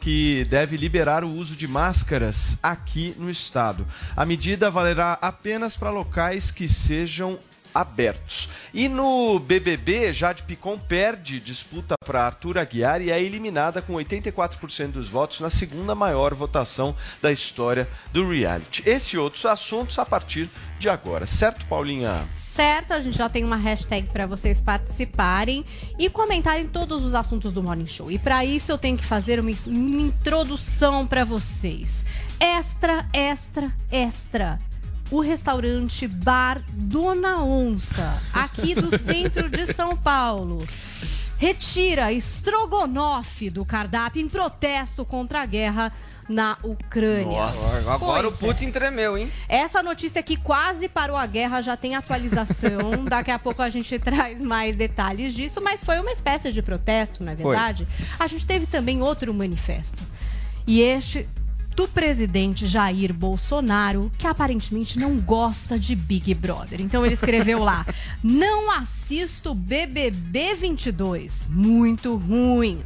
que deve liberar o uso de máscaras aqui no estado. A medida valerá apenas para locais que sejam abertos. E no BBB, Jade Picon perde disputa para Arthur Aguiar e é eliminada com 84% dos votos na segunda maior votação da história do reality. Esse e outros assuntos a partir de agora, certo, Paulinha? Certo, a gente já tem uma hashtag para vocês participarem e comentarem todos os assuntos do Morning Show. E para isso eu tenho que fazer uma, uma introdução para vocês. Extra, extra, extra o restaurante Bar Dona Onça, aqui do centro de São Paulo. Retira estrogonofe do cardápio em protesto contra a guerra na Ucrânia. Nossa, agora pois o Putin é. tremeu, hein? Essa notícia aqui quase parou a guerra, já tem atualização. Daqui a pouco a gente traz mais detalhes disso, mas foi uma espécie de protesto, não é verdade? Foi. A gente teve também outro manifesto. E este do presidente Jair Bolsonaro, que aparentemente não gosta de Big Brother. Então ele escreveu lá: Não assisto BBB 22. Muito ruim.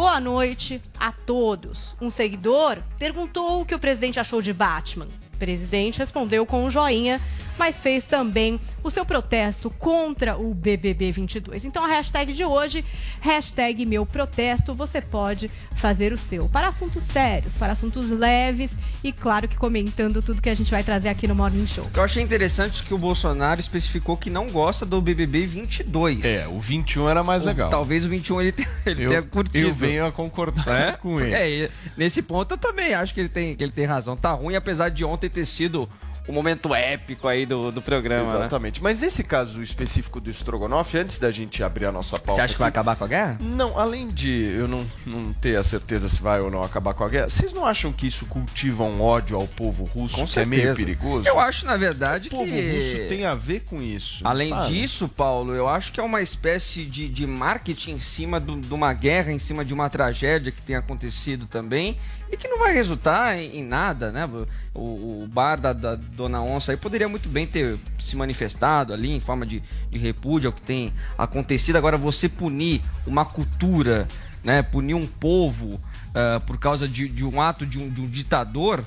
Boa noite a todos. Um seguidor perguntou o que o presidente achou de Batman. O presidente respondeu com um joinha mas fez também o seu protesto contra o BBB 22. Então a hashtag de hoje, hashtag meu protesto, você pode fazer o seu. Para assuntos sérios, para assuntos leves e claro que comentando tudo que a gente vai trazer aqui no Morning Show. Eu achei interessante que o Bolsonaro especificou que não gosta do BBB 22. É, o 21 era mais o, legal. Talvez o 21 ele, tenha, ele eu, tenha curtido. Eu venho a concordar é? com ele. É, nesse ponto eu também acho que ele tem, que ele tem razão. Tá ruim, apesar de ontem ter sido o momento épico aí do, do programa. Né? Exatamente. Né? Mas esse caso específico do Strogonoff, antes da gente abrir a nossa pauta. Você acha que vai acabar com a guerra? Não, além de eu não, não ter a certeza se vai ou não acabar com a guerra, vocês não acham que isso cultiva um ódio ao povo russo com que certeza. é meio perigoso? Eu acho, na verdade, o que. O povo russo tem a ver com isso. Além disso, Paulo, eu acho que é uma espécie de, de marketing em cima do, de uma guerra, em cima de uma tragédia que tem acontecido também e que não vai resultar em, em nada, né? O, o bar da, da, Dona Onça aí poderia muito bem ter se manifestado ali em forma de, de repúdio ao que tem acontecido. Agora, você punir uma cultura, né? Punir um povo uh, por causa de, de um ato de um, de um ditador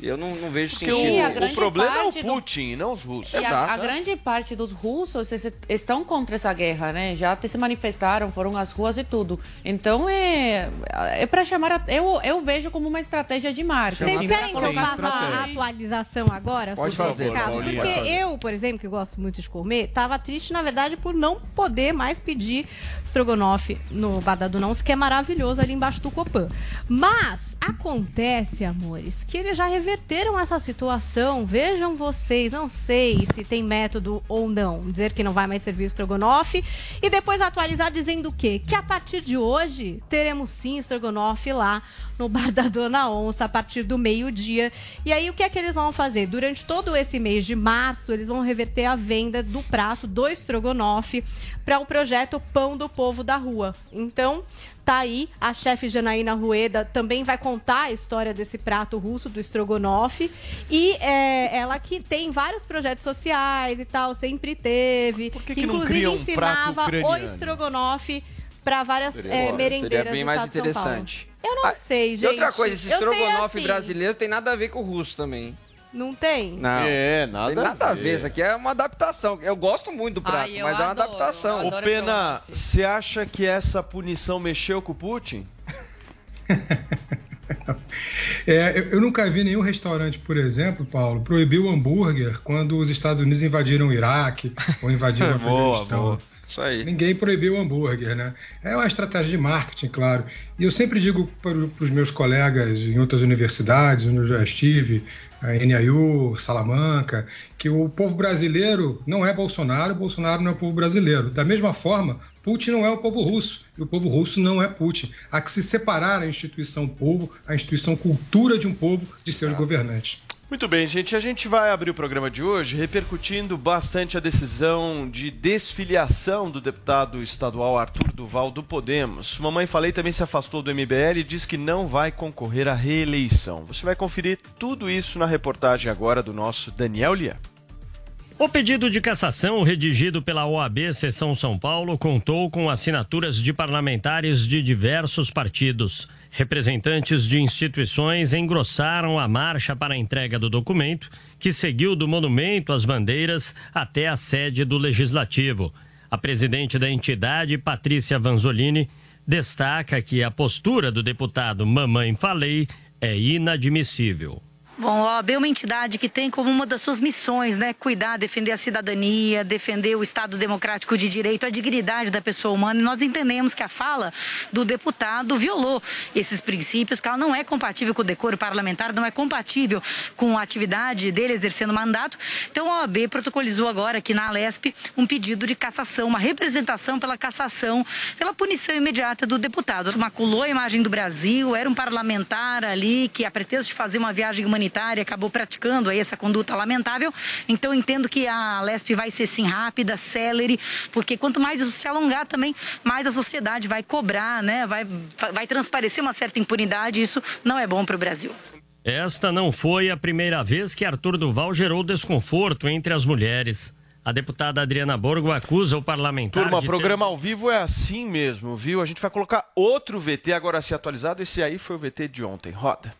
eu não, não vejo Porque sentido. O, o problema é o Putin, do... não os russos. E a, a, grande parte dos russos estão contra essa guerra, né? Já se manifestaram, foram às ruas e tudo. Então é, é para chamar. A, eu, eu vejo como uma estratégia de marketing. Vocês querem que eu faça a atualização agora Pode sobre fazer, esse caso? Porque fazer. eu, por exemplo, que gosto muito de comer, estava triste, na verdade, por não poder mais pedir strogonoff no Badado Não, que é maravilhoso ali embaixo do Copan. Mas acontece, amores, que ele já revelou reverteram essa situação. Vejam vocês, não sei se tem método ou não, dizer que não vai mais servir o estrogonofe e depois atualizar dizendo o quê? Que a partir de hoje teremos sim estrogonofe lá no Bar da Dona Onça a partir do meio-dia. E aí o que é que eles vão fazer? Durante todo esse mês de março, eles vão reverter a venda do prato do estrogonofe para o projeto Pão do Povo da Rua. Então, Tá aí a chefe Janaína Rueda também vai contar a história desse prato russo do estrogonofe e é, ela que tem vários projetos sociais e tal, sempre teve, que, que, inclusive um ensinava o estrogonofe para várias é, merendeiras Seria bem mais interessante. Eu não ah, sei, gente. E outra coisa, esse estrogonofe assim. brasileiro tem nada a ver com o russo também. Não tem? Não. É, nada, tem nada a ver. Isso aqui é uma adaptação. Eu gosto muito do prato, Ai, mas adoro, é uma adaptação. Ô, Pena, você acha que essa punição mexeu com o Putin? é, eu nunca vi nenhum restaurante, por exemplo, Paulo, proibir o hambúrguer quando os Estados Unidos invadiram o Iraque ou invadiram o Afeganistão. Boa, boa. Isso aí. Ninguém proibiu o hambúrguer, né? É uma estratégia de marketing, claro. E eu sempre digo para os meus colegas em outras universidades, onde eu já estive, a NIU, Salamanca, que o povo brasileiro não é Bolsonaro, Bolsonaro não é o povo brasileiro. Da mesma forma, Putin não é o povo russo e o povo russo não é Putin. Há que se separar a instituição povo, a instituição cultura de um povo de seus ah. governantes. Muito bem, gente. A gente vai abrir o programa de hoje repercutindo bastante a decisão de desfiliação do deputado estadual Arthur Duval do Podemos. Mamãe Falei também se afastou do MBL e diz que não vai concorrer à reeleição. Você vai conferir tudo isso na reportagem agora do nosso Daniel Lia. O pedido de cassação redigido pela OAB Seção São Paulo contou com assinaturas de parlamentares de diversos partidos. Representantes de instituições engrossaram a marcha para a entrega do documento, que seguiu do monumento às bandeiras até a sede do Legislativo. A presidente da entidade, Patrícia Vanzolini, destaca que a postura do deputado Mamãe Falei é inadmissível. Bom, a OAB é uma entidade que tem como uma das suas missões, né, cuidar, defender a cidadania, defender o Estado democrático de direito, a dignidade da pessoa humana. E nós entendemos que a fala do deputado violou esses princípios, que ela não é compatível com o decoro parlamentar, não é compatível com a atividade dele exercendo mandato. Então a OAB protocolizou agora aqui na Alesp um pedido de cassação, uma representação pela cassação, pela punição imediata do deputado. Maculou a imagem do Brasil, era um parlamentar ali que, a pretexto de fazer uma viagem humanitária, humanitária acabou praticando aí essa conduta lamentável. Então entendo que a Lesp vai ser sim rápida, célere, porque quanto mais isso se alongar também, mais a sociedade vai cobrar, né? Vai, vai transparecer uma certa impunidade. E isso não é bom para o Brasil. Esta não foi a primeira vez que Arthur Duval gerou desconforto entre as mulheres. A deputada Adriana Borgo acusa o parlamentar. Turma, de programa ter... ao vivo é assim mesmo, viu? A gente vai colocar outro VT agora a ser atualizado. Esse aí foi o VT de ontem. Roda.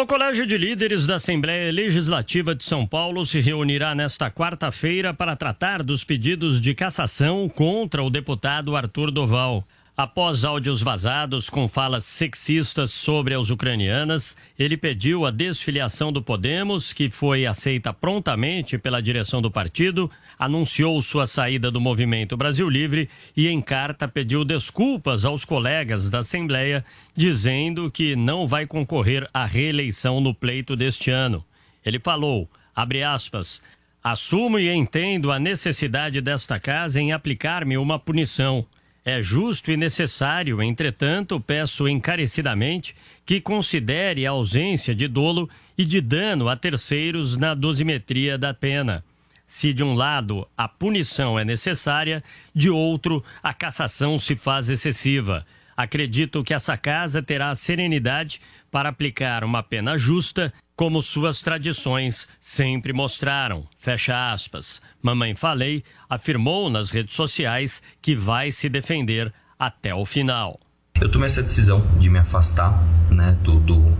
O Colégio de Líderes da Assembleia Legislativa de São Paulo se reunirá nesta quarta-feira para tratar dos pedidos de cassação contra o deputado Arthur Doval. Após áudios vazados com falas sexistas sobre as ucranianas, ele pediu a desfiliação do Podemos, que foi aceita prontamente pela direção do partido, anunciou sua saída do Movimento Brasil Livre e, em carta, pediu desculpas aos colegas da Assembleia, dizendo que não vai concorrer à reeleição no pleito deste ano. Ele falou, abre aspas, assumo e entendo a necessidade desta casa em aplicar-me uma punição. É justo e necessário, entretanto, peço encarecidamente que considere a ausência de dolo e de dano a terceiros na dosimetria da pena. Se de um lado a punição é necessária, de outro a cassação se faz excessiva. Acredito que essa casa terá serenidade para aplicar uma pena justa, como suas tradições sempre mostraram. Fecha aspas. Mamãe Falei afirmou nas redes sociais que vai se defender até o final. Eu tomei essa decisão de me afastar, né, do, do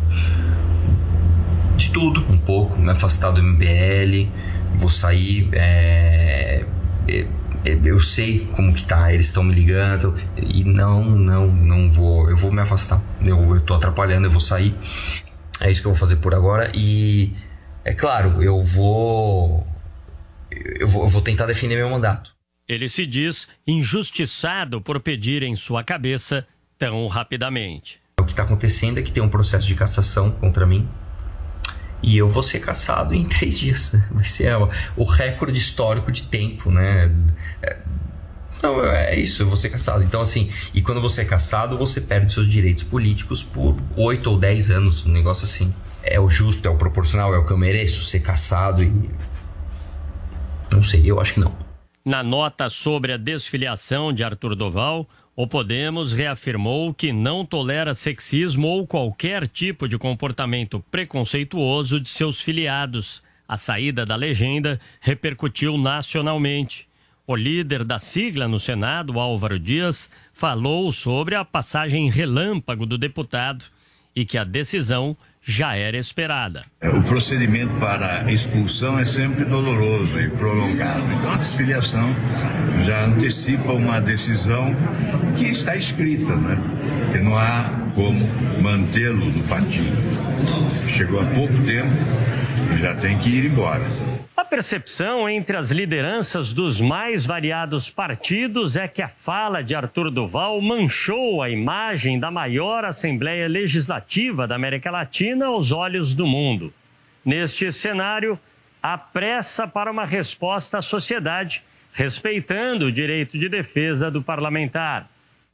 de tudo um pouco, me afastar do MBL, vou sair. É, é, é, eu sei como que tá, eles estão me ligando e não, não, não vou, eu vou me afastar. Eu, eu tô atrapalhando, eu vou sair. É isso que eu vou fazer por agora e é claro, eu vou eu vou, eu vou tentar defender meu mandato. Ele se diz injustiçado por pedir em sua cabeça tão rapidamente. O que está acontecendo é que tem um processo de cassação contra mim e eu vou ser caçado em três dias. Vai ser o recorde histórico de tempo, né? É, não, é isso, eu vou ser caçado. Então, assim, e quando você é caçado, você perde seus direitos políticos por oito ou dez anos, um negócio assim. É o justo, é o proporcional, é o que eu mereço ser caçado e. Não sei, eu acho que não. Na nota sobre a desfiliação de Arthur Doval, o Podemos reafirmou que não tolera sexismo ou qualquer tipo de comportamento preconceituoso de seus filiados. A saída da legenda repercutiu nacionalmente. O líder da sigla no Senado, Álvaro Dias, falou sobre a passagem relâmpago do deputado e que a decisão já era esperada. O procedimento para expulsão é sempre doloroso e prolongado. Então, a desfiliação já antecipa uma decisão que está escrita, né? Que não há como mantê-lo no partido. Chegou há pouco tempo e já tem que ir embora. Percepção entre as lideranças dos mais variados partidos é que a fala de Arthur Duval manchou a imagem da maior Assembleia Legislativa da América Latina aos olhos do mundo. Neste cenário, há pressa para uma resposta à sociedade, respeitando o direito de defesa do parlamentar.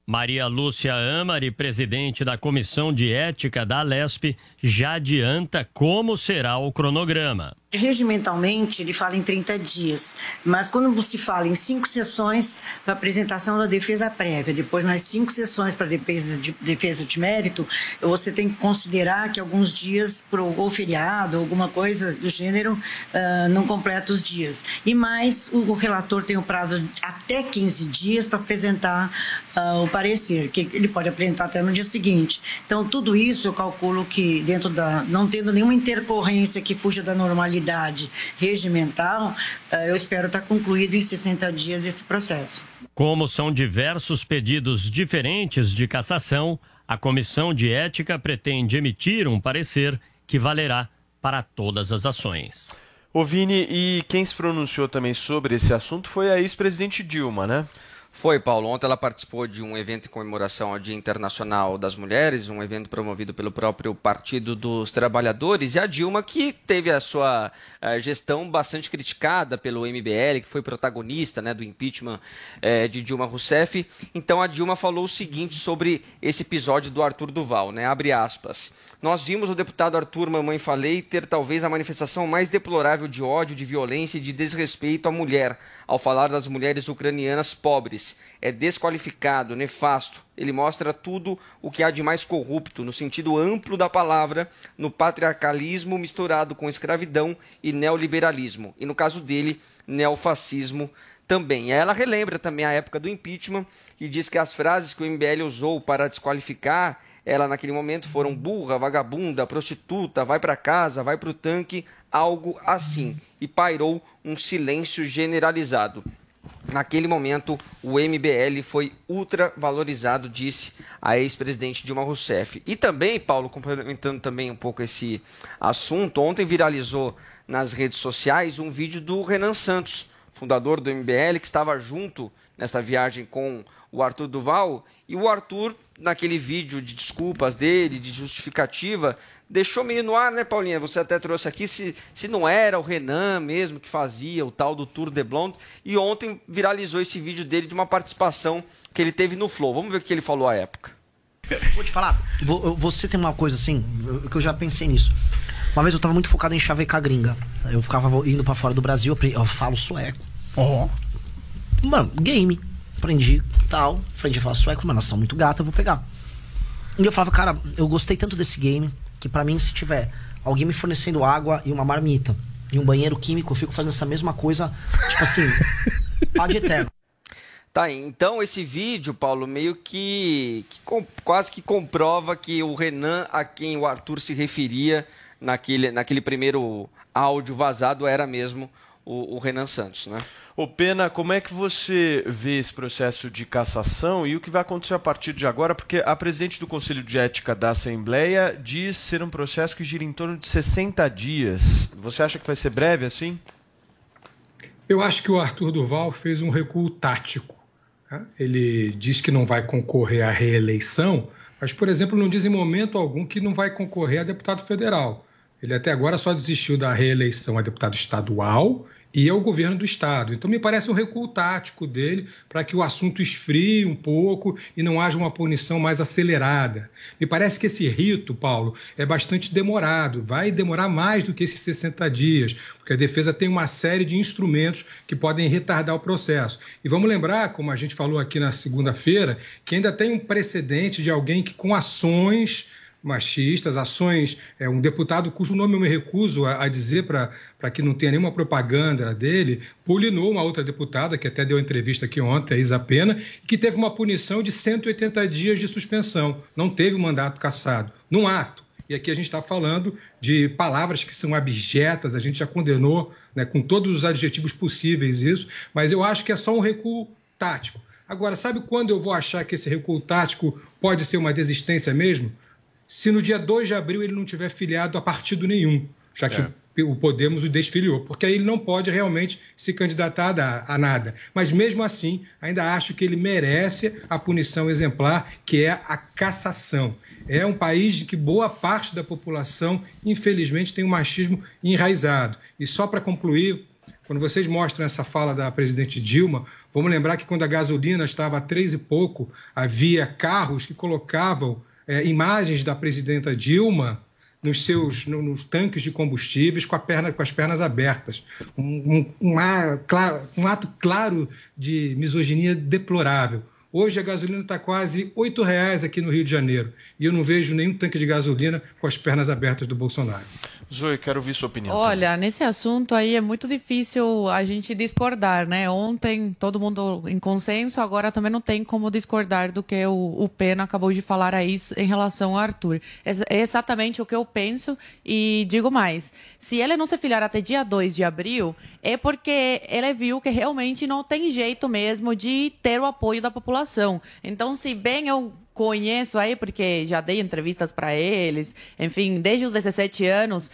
Maria Lúcia Amari, presidente da Comissão de Ética da Alesp, já adianta como será o cronograma. Regimentalmente, ele fala em 30 dias, mas quando se fala em cinco sessões para apresentação da defesa prévia, depois mais cinco sessões para defesa de, defesa de mérito, você tem que considerar que alguns dias, por ou feriado, alguma coisa do gênero, uh, não completa os dias. E mais, o, o, relator tem o prazo de até 15 dias para apresentar uh, o parecer, que ele pode apresentar até no dia seguinte. Então, tudo isso eu calculo que, dentro da. não tendo nenhuma intercorrência que fuja da normalidade, regimental, eh, eu espero estar concluído em 60 dias esse processo. Como são diversos pedidos diferentes de cassação, a Comissão de Ética pretende emitir um parecer que valerá para todas as ações. Ô Vini, e quem se pronunciou também sobre esse assunto foi a ex-presidente Dilma, né? Foi, Paulo. Ontem ela participou de um evento em comemoração ao Dia Internacional das Mulheres, um evento promovido pelo próprio Partido dos Trabalhadores, e a Dilma, que teve a sua a eh, gestão bastante criticada pelo MBL, que foi protagonista né, do impeachment é, de Dilma Rousseff. Então a Dilma falou o seguinte sobre esse episódio do Arthur Duval, né? Abre aspas. Nós vimos o deputado Arthur Mamãe Falei ter talvez a manifestação mais deplorável de ódio, de violência e de desrespeito à mulher, ao falar das mulheres ucranianas pobres é desqualificado, nefasto. Ele mostra tudo o que há de mais corrupto, no sentido amplo da palavra, no patriarcalismo misturado com escravidão e neoliberalismo. E no caso dele, neofascismo também. Ela relembra também a época do impeachment e diz que as frases que o MBL usou para desqualificar ela naquele momento foram burra, vagabunda, prostituta, vai para casa, vai para o tanque, algo assim. E pairou um silêncio generalizado. Naquele momento, o MBL foi ultra valorizado, disse a ex-presidente Dilma Rousseff. E também, Paulo, complementando também um pouco esse assunto, ontem viralizou nas redes sociais um vídeo do Renan Santos, fundador do MBL, que estava junto nessa viagem com o Arthur Duval. E o Arthur, naquele vídeo de desculpas dele, de justificativa, deixou meio no ar, né, Paulinha? Você até trouxe aqui se, se não era o Renan mesmo que fazia o tal do Tour de Blonde. E ontem viralizou esse vídeo dele de uma participação que ele teve no Flow. Vamos ver o que ele falou à época. Vou te falar, você tem uma coisa assim, que eu já pensei nisso. Uma vez eu tava muito focado em chavecar gringa. Eu ficava indo para fora do Brasil, eu falo sueco. Ó. Oh. Mano, game. Aprendi tal. Aprendi a falar sueco, mas nação muito gata, eu vou pegar. E eu falava, cara, eu gostei tanto desse game que para mim, se tiver alguém me fornecendo água e uma marmita e um banheiro químico, eu fico fazendo essa mesma coisa, tipo assim, pá de eterno. Tá, então esse vídeo, Paulo, meio que, que com, quase que comprova que o Renan a quem o Arthur se referia naquele, naquele primeiro áudio vazado era mesmo o, o Renan Santos, né? Ô Pena, como é que você vê esse processo de cassação e o que vai acontecer a partir de agora? Porque a presidente do Conselho de Ética da Assembleia diz ser um processo que gira em torno de 60 dias. Você acha que vai ser breve assim? Eu acho que o Arthur Duval fez um recuo tático. Né? Ele diz que não vai concorrer à reeleição, mas, por exemplo, não diz em momento algum que não vai concorrer a deputado federal. Ele até agora só desistiu da reeleição a deputado estadual e é o governo do Estado. Então, me parece um recuo tático dele para que o assunto esfrie um pouco e não haja uma punição mais acelerada. Me parece que esse rito, Paulo, é bastante demorado, vai demorar mais do que esses 60 dias, porque a defesa tem uma série de instrumentos que podem retardar o processo. E vamos lembrar, como a gente falou aqui na segunda-feira, que ainda tem um precedente de alguém que, com ações machistas, ações. É, um deputado cujo nome eu me recuso a, a dizer para que não tenha nenhuma propaganda dele, pulinou uma outra deputada, que até deu entrevista aqui ontem, a Isa Pena, que teve uma punição de 180 dias de suspensão. Não teve o mandato cassado, num ato. E aqui a gente está falando de palavras que são abjetas, a gente já condenou né, com todos os adjetivos possíveis isso, mas eu acho que é só um recuo tático. Agora, sabe quando eu vou achar que esse recuo tático pode ser uma desistência mesmo? Se no dia 2 de abril ele não tiver filiado a partido nenhum, já que é. o Podemos o desfiliou, porque aí ele não pode realmente se candidatar a, nada. Mas mesmo assim, ainda acho que ele merece a punição exemplar, que é a cassação. É um país que boa parte da população, infelizmente, tem um machismo enraizado. E só para concluir, quando vocês mostram essa fala da presidente Dilma, vamos lembrar que quando a gasolina estava a três e pouco, havia carros que colocavam é, imagens da presidenta Dilma nos seus no, nos tanques de combustíveis com, a perna, com as pernas abertas. Um, um, um, um ato claro de misoginia deplorável. Hoje a gasolina está quase R$ reais aqui no Rio de Janeiro e eu não vejo nenhum tanque de gasolina com as pernas abertas do Bolsonaro. Zoe, quero ouvir sua opinião. Olha, também. nesse assunto aí é muito difícil a gente discordar, né? Ontem todo mundo em consenso, agora também não tem como discordar do que o, o Pena acabou de falar aí em relação ao Arthur. É exatamente o que eu penso e digo mais. Se ele não se filiar até dia 2 de abril, é porque ele viu que realmente não tem jeito mesmo de ter o apoio da população população. Então, se bem eu conheço aí, porque já dei entrevistas para eles, enfim, desde os 17 anos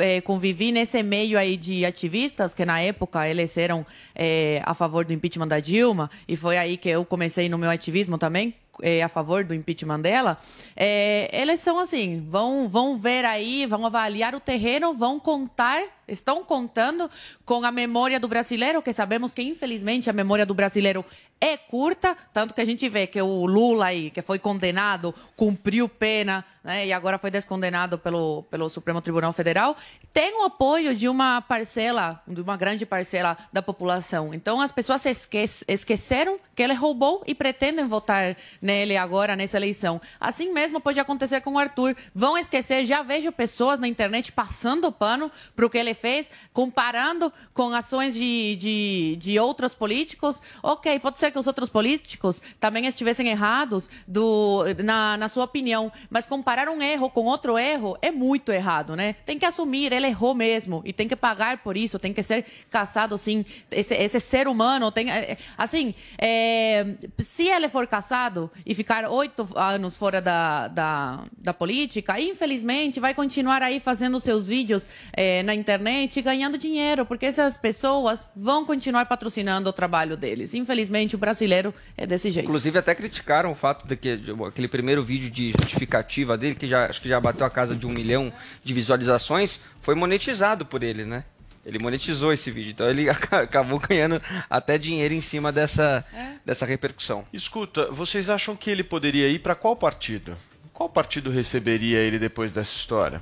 eh, convivi nesse meio aí de ativistas que na época eles eram é, a favor do impeachment da Dilma, e foi aí que eu comecei no meu ativismo também, é, a favor do impeachment dela, é, eles são assim, vão, vão ver aí, vão avaliar o terreno, vão contar, estão contando com a memória do brasileiro, que sabemos que infelizmente a memória do brasileiro é curta, tanto que a gente vê que o Lula aí, que foi condenado, cumpriu pena, né, e agora foi descondenado pelo, pelo Supremo Tribunal Federal, tem o apoio de uma parcela, de uma grande parcela da população. Então as pessoas esquece, esqueceram que ele roubou e pretendem votar nele agora nessa eleição. Assim mesmo pode acontecer com o Arthur. Vão esquecer, já vejo pessoas na internet passando pano para o que ele fez, comparando com ações de, de, de outros políticos. Ok, pode ser que os outros políticos também estivessem errados do, na, na sua opinião, mas comparar um erro com outro erro é muito errado, né? Tem que assumir, ele errou mesmo e tem que pagar por isso, tem que ser caçado, sim. Esse, esse ser humano tem. É, assim, é, se ele for caçado e ficar oito anos fora da, da, da, política, infelizmente vai continuar aí fazendo seus vídeos é, na internet e ganhando dinheiro, porque essas pessoas vão continuar patrocinando o trabalho deles. Infelizmente, o brasileiro é desse jeito. Inclusive, até criticaram o fato de que aquele primeiro vídeo de justificativa dele, que já, acho que já bateu a casa de um milhão de visualizações, foi monetizado por ele, né? Ele monetizou esse vídeo, então ele acabou ganhando até dinheiro em cima dessa, é. dessa repercussão. Escuta, vocês acham que ele poderia ir para qual partido? Qual partido receberia ele depois dessa história?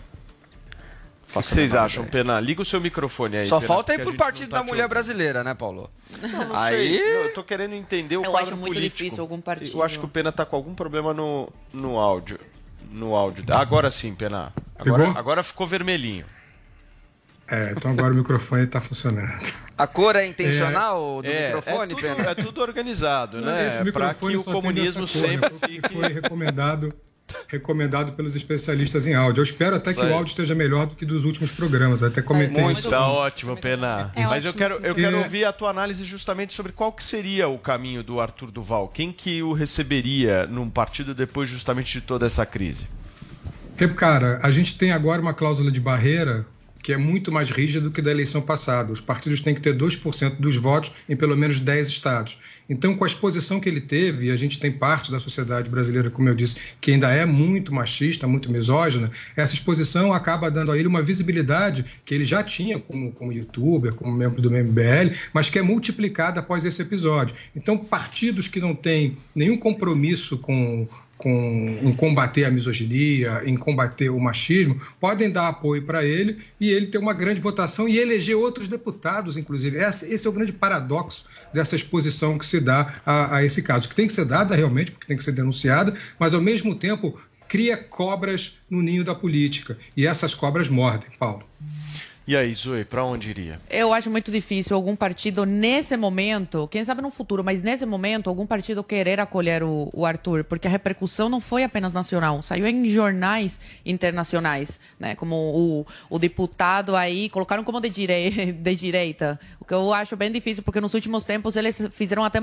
O que vocês acham, Pena? Liga o seu microfone aí. Só Pena, falta ir pro Partido tá da Mulher Brasileira, né, Paulo? Não, não aí... sei. Eu tô querendo entender o eu quadro acho muito político. difícil algum partido. Eu acho que o Pena tá com algum problema no, no áudio. No áudio. Agora sim, Pena. Agora, agora ficou vermelhinho. É, então agora o microfone está funcionando. A cor é intencional é, do é, microfone, é tudo, é tudo organizado, né? Para que o comunismo sempre fique... Foi recomendado, recomendado pelos especialistas em áudio. Eu espero até Isso que aí. o áudio esteja melhor do que dos últimos programas. Até comentei Muito isso. Tá ótimo, Pena. É Mas eu quero, eu quero ouvir a tua análise justamente sobre qual que seria o caminho do Arthur Duval. Quem que o receberia num partido depois justamente de toda essa crise? Cara, a gente tem agora uma cláusula de barreira que é muito mais rígida do que da eleição passada. Os partidos têm que ter 2% dos votos em pelo menos 10 estados. Então, com a exposição que ele teve, e a gente tem parte da sociedade brasileira, como eu disse, que ainda é muito machista, muito misógina, essa exposição acaba dando a ele uma visibilidade que ele já tinha como, como youtuber, como membro do MBL, mas que é multiplicada após esse episódio. Então, partidos que não têm nenhum compromisso com com, em combater a misoginia, em combater o machismo, podem dar apoio para ele e ele ter uma grande votação e eleger outros deputados, inclusive. Esse é o grande paradoxo dessa exposição que se dá a, a esse caso, que tem que ser dada realmente, porque tem que ser denunciada, mas ao mesmo tempo cria cobras no ninho da política. E essas cobras mordem, Paulo. E aí, Zoe, para onde iria? Eu acho muito difícil algum partido, nesse momento, quem sabe no futuro, mas nesse momento, algum partido querer acolher o, o Arthur, porque a repercussão não foi apenas nacional, saiu em jornais internacionais, né? Como o, o deputado aí, colocaram como de, direi de direita, o que eu acho bem difícil, porque nos últimos tempos eles fizeram até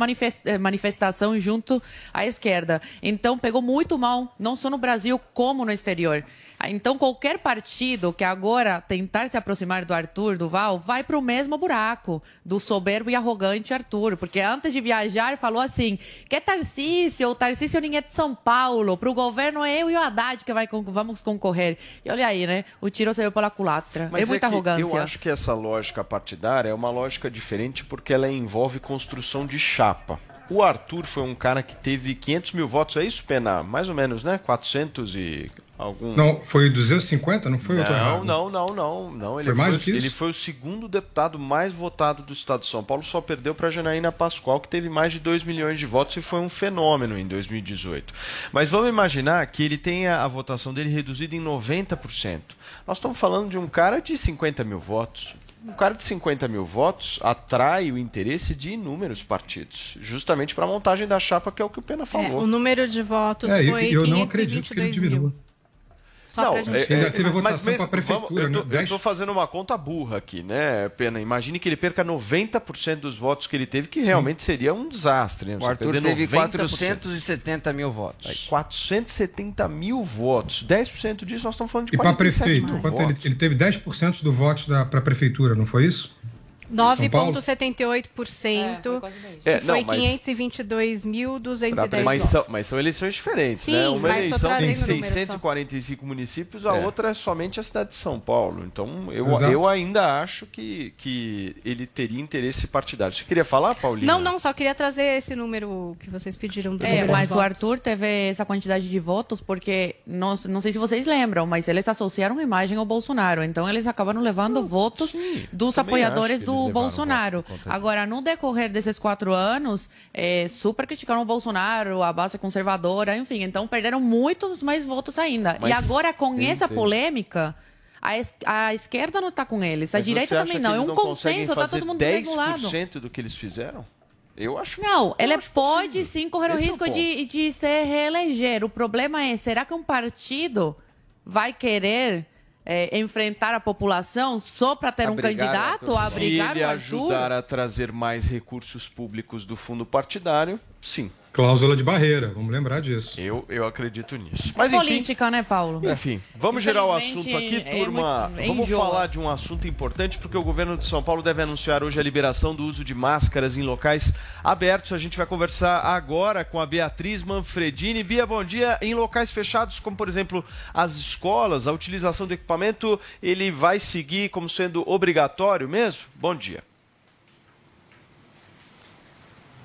manifestação junto à esquerda. Então, pegou muito mal, não só no Brasil, como no exterior. Então, qualquer partido que agora tentar se aproximar do Arthur Duval vai para o mesmo buraco do soberbo e arrogante Arthur, porque antes de viajar falou assim: que é Tarcísio, o Tarcísio ninguém é de São Paulo, para o governo é eu e o Haddad que vai, vamos concorrer. E olha aí, né? O tiro saiu pela culatra. Mas é muita é arrogância. Eu acho que essa lógica partidária é uma lógica diferente porque ela envolve construção de chapa. O Arthur foi um cara que teve 500 mil votos, é isso, Pena? Mais ou menos, né? 400 e Algum... Não, foi 250, não foi? Não, não, não, não, não. Ele foi mais foi, do que isso? Ele foi o segundo deputado mais votado do estado de São Paulo, só perdeu para Janaína Pascoal, que teve mais de 2 milhões de votos e foi um fenômeno em 2018. Mas vamos imaginar que ele tenha a votação dele reduzida em 90%. Nós estamos falando de um cara de 50 mil votos. Um cara de 50 mil votos atrai o interesse de inúmeros partidos, justamente para a montagem da chapa, que é o que o Pena É, falou. o número de votos É, eu, foi eu 522 não acredito que ele mil. Só pra gente... Ainda teve a votação mas mesmo- pra prefeitura, vamos- eu, tô, né? eu tô fazendo uma conta burra aqui, né, Pena? Imagine que ele perca 90% dos votos que ele teve, que realmente seria um desastre. Né? O Arthur teve 90%. 470 mil votos. Aí, 470 mil votos. 10% disso nós estamos falando de E para 47 prefeito, ele, votos. ele teve 10% do voto para a prefeitura, não foi isso? São Paulo? 9,78%. É, que foi não, mas- 522.210 Mas votos. são, mas são eleições diferentes, Sim, né? Uma mas eleição tem trazendo o número só. 645 municípios, a É. outra é somente a cidade de São Paulo. Então, eu, Exato. eu ainda acho que, que ele teria interesse partidário. Você queria falar, Paulina? Não, não, só queria trazer esse número que vocês pediram do É, mas o votos. Arthur teve essa quantidade de votos porque, não, não sei se vocês lembram, mas eles associaram a imagem ao Bolsonaro. Então eles acabaram levando votos dos também apoiadores que do Bolsonaro. Agora, no decorrer desses quatro anos, é, super criticaram o Bolsonaro, a base conservadora, enfim. Então perderam muitos mais votos ainda. Mas e agora, com essa polêmica. A, es- a esquerda não está com eles, a Mas direita também não. É um conseguem consenso, tá fazer todo mundo do mesmo lado. 10% do que eles fizeram? Eu acho Não, acho pode possível. sim correr o Esse é risco ponto. de, de se reeleger. O problema é, será que um partido vai querer é, enfrentar a população só para ter um Abrigar o candidato, Arthur. abrigar Se ele ajudar a trazer mais recursos públicos do fundo partidário, sim. Cláusula de barreira, vamos lembrar disso. Eu, eu acredito nisso. Mas enfim, política, né, Paulo? Enfim, vamos girar o assunto aqui, é turma. muito- vamos enjoa. falar de um assunto importante, porque o governo de São Paulo deve anunciar hoje a liberação do uso de máscaras em locais abertos. A gente vai conversar agora com a Beatriz Manfredini. Bia, bom dia. Em locais fechados, como por exemplo as escolas, a utilização do equipamento, ele vai seguir como sendo obrigatório mesmo? Bom dia.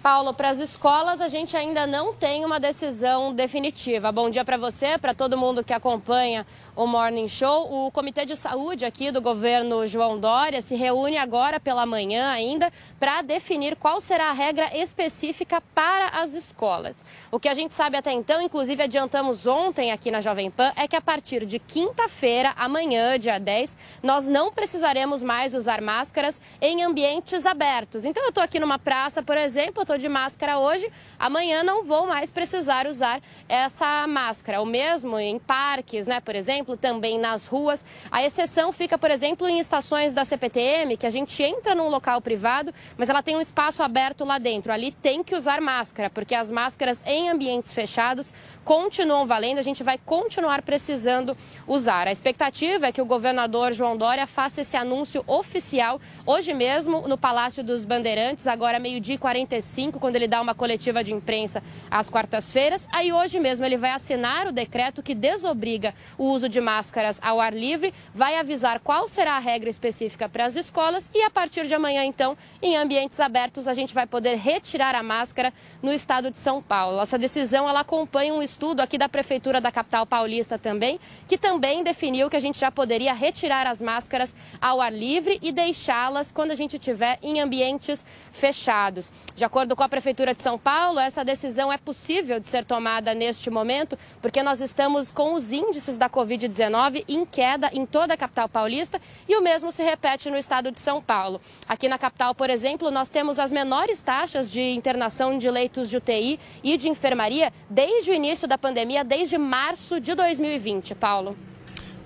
Paulo, para as escolas a gente ainda não tem uma decisão definitiva. Bom dia para você, para todo mundo que acompanha o Morning Show. O Comitê de Saúde aqui do governo João Dória se reúne agora pela manhã ainda para definir qual será a regra específica para as escolas. O que a gente sabe até então, inclusive adiantamos ontem aqui na Jovem Pan, é que a partir de quinta-feira, amanhã, dia 10, nós não precisaremos mais usar máscaras em ambientes abertos. Então eu estou aqui numa praça, por exemplo, eu estou de máscara hoje, amanhã não vou mais precisar usar essa máscara. O mesmo em parques, né, por exemplo, também nas ruas. A exceção fica, por exemplo, em estações da CPTM, que a gente entra num local privado, mas ela tem um espaço aberto lá dentro. Ali tem que usar máscara, porque as máscaras em ambientes fechados continuam valendo, a gente vai continuar precisando usar. A expectativa é que o governador João Dória faça esse anúncio oficial hoje mesmo no Palácio dos Bandeirantes, agora meio-dia e 45, quando ele dá uma coletiva de imprensa às quartas-feiras. Aí hoje mesmo ele vai assinar o decreto que desobriga o uso de máscaras ao ar livre, vai avisar qual será a regra específica para as escolas e a partir de amanhã, então, em ambientes abertos, a gente vai poder retirar a máscara no estado de São Paulo. Essa decisão ela acompanha um estudo aqui da Prefeitura da capital paulista também, que também definiu que a gente já poderia retirar as máscaras ao ar livre e deixá-las quando a gente estiver em ambientes fechados. De acordo com a Prefeitura de São Paulo, essa decisão é possível de ser tomada neste momento, porque nós estamos com os índices da Covid-19 em queda em toda a capital paulista e o mesmo se repete no estado de São Paulo. Aqui na capital, por exemplo, nós temos as menores taxas de internação de leitos de UTI e de enfermaria desde o início da pandemia, desde março de 2020. Paulo.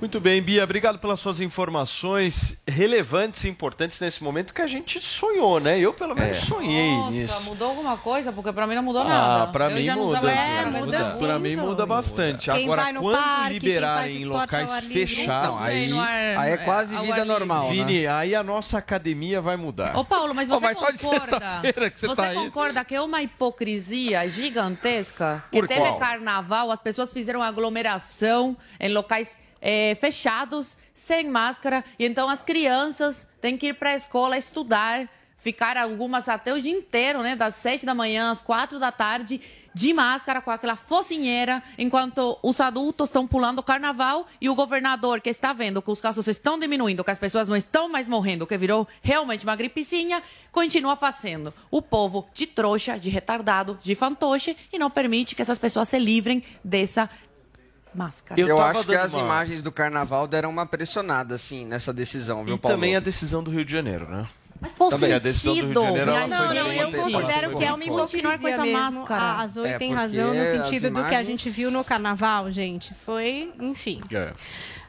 Muito bem, Bia, obrigado pelas suas informações relevantes e importantes nesse momento que a gente sonhou, né? Eu, pelo menos, sonhei Nossa, nisso. mudou alguma coisa? Porque pra mim não mudou Ah, nada. pra Eu mim muda. mas muda. muda. Pra mim muda bastante. Quem Agora, vai no quando parque, liberarem em locais fechados, Não sei, aí- aí é quase ao vida normal. né? Vini, aí a nossa academia vai mudar. Ô Paulo, mas você mas só de concorda? que você tá aí. concorda que é uma hipocrisia gigantesca? Que Por teve qual? carnaval, as pessoas fizeram aglomeração em locais eh, fechados, sem máscara, e então as crianças têm que ir para a escola estudar ficar algumas até o dia inteiro, né? Das sete da manhã às quatro da tarde, de máscara, com aquela focinheira, enquanto os adultos estão pulando o carnaval e o governador, que está vendo que os casos estão diminuindo, que as pessoas não estão mais morrendo, que virou realmente uma gripecinha, continua fazendo. O povo de trouxa, de retardado, de fantoche e não permite que essas pessoas se livrem dessa máscara. Eu, Eu acho que as uma- imagens do carnaval deram uma pressionada, assim, nessa decisão, viu, E Paulo? também a decisão do Rio de Janeiro, né? Mas qual Também a decisão do Rio de sentido? Janeiro, Não, eu importante, considero que é uma hipocrisia com essa máscara. A, a Zoe É, tem razão no sentido do que a imagens- gente viu no carnaval, gente. Foi, enfim. É.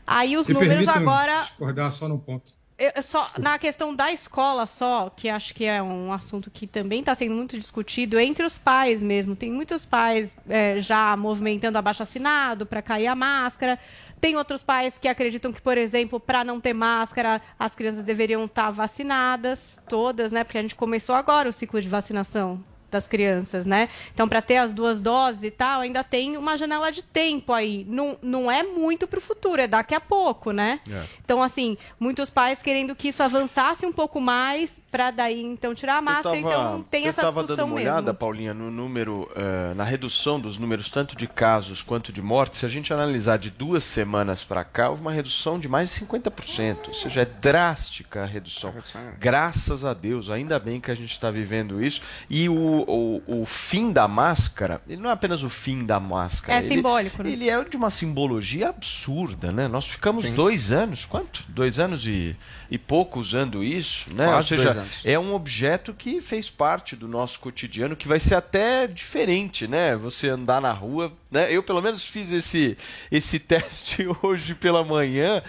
Aí os Me números agora discordar só num ponto. Eu- só na questão da escola só, que acho que é um assunto que também está sendo muito discutido entre os pais mesmo. Tem muitos pais é, já movimentando abaixo assinado para cair a máscara. Tem outros pais que acreditam que, por exemplo, para não ter máscara, as crianças deveriam estar vacinadas, todas, né? Porque a gente começou agora o ciclo de vacinação das crianças, né? Então, para ter as duas doses e tal, ainda tem uma janela de tempo aí. Não, não é muito para o futuro, é daqui a pouco, né? É. Então, assim, muitos pais querendo que isso avançasse um pouco mais para daí, então, tirar a máscara. eu tava, então, tem eu essa tava discussão dando uma mesmo. olhada, Paulinha, no número, eh, na redução dos números tanto de casos quanto de mortes. Se a gente analisar de duas semanas para cá, houve uma redução de mais de 50%. Ou seja, é drástica a redução. Graças a Deus, ainda bem que a gente está vivendo isso. E o, o, o fim da máscara, ele não é apenas o fim da máscara. É ele- simbólico, né? Ele é de uma simbologia absurda, né? Nós ficamos Sim. dois anos, quanto? Dois anos e, e pouco usando isso, né? Ou Quase seja, dois anos. é um objeto que fez parte do nosso cotidiano, que vai ser até diferente, né? Você andar na rua, né? Eu pelo menos fiz esse esse teste hoje pela manhã.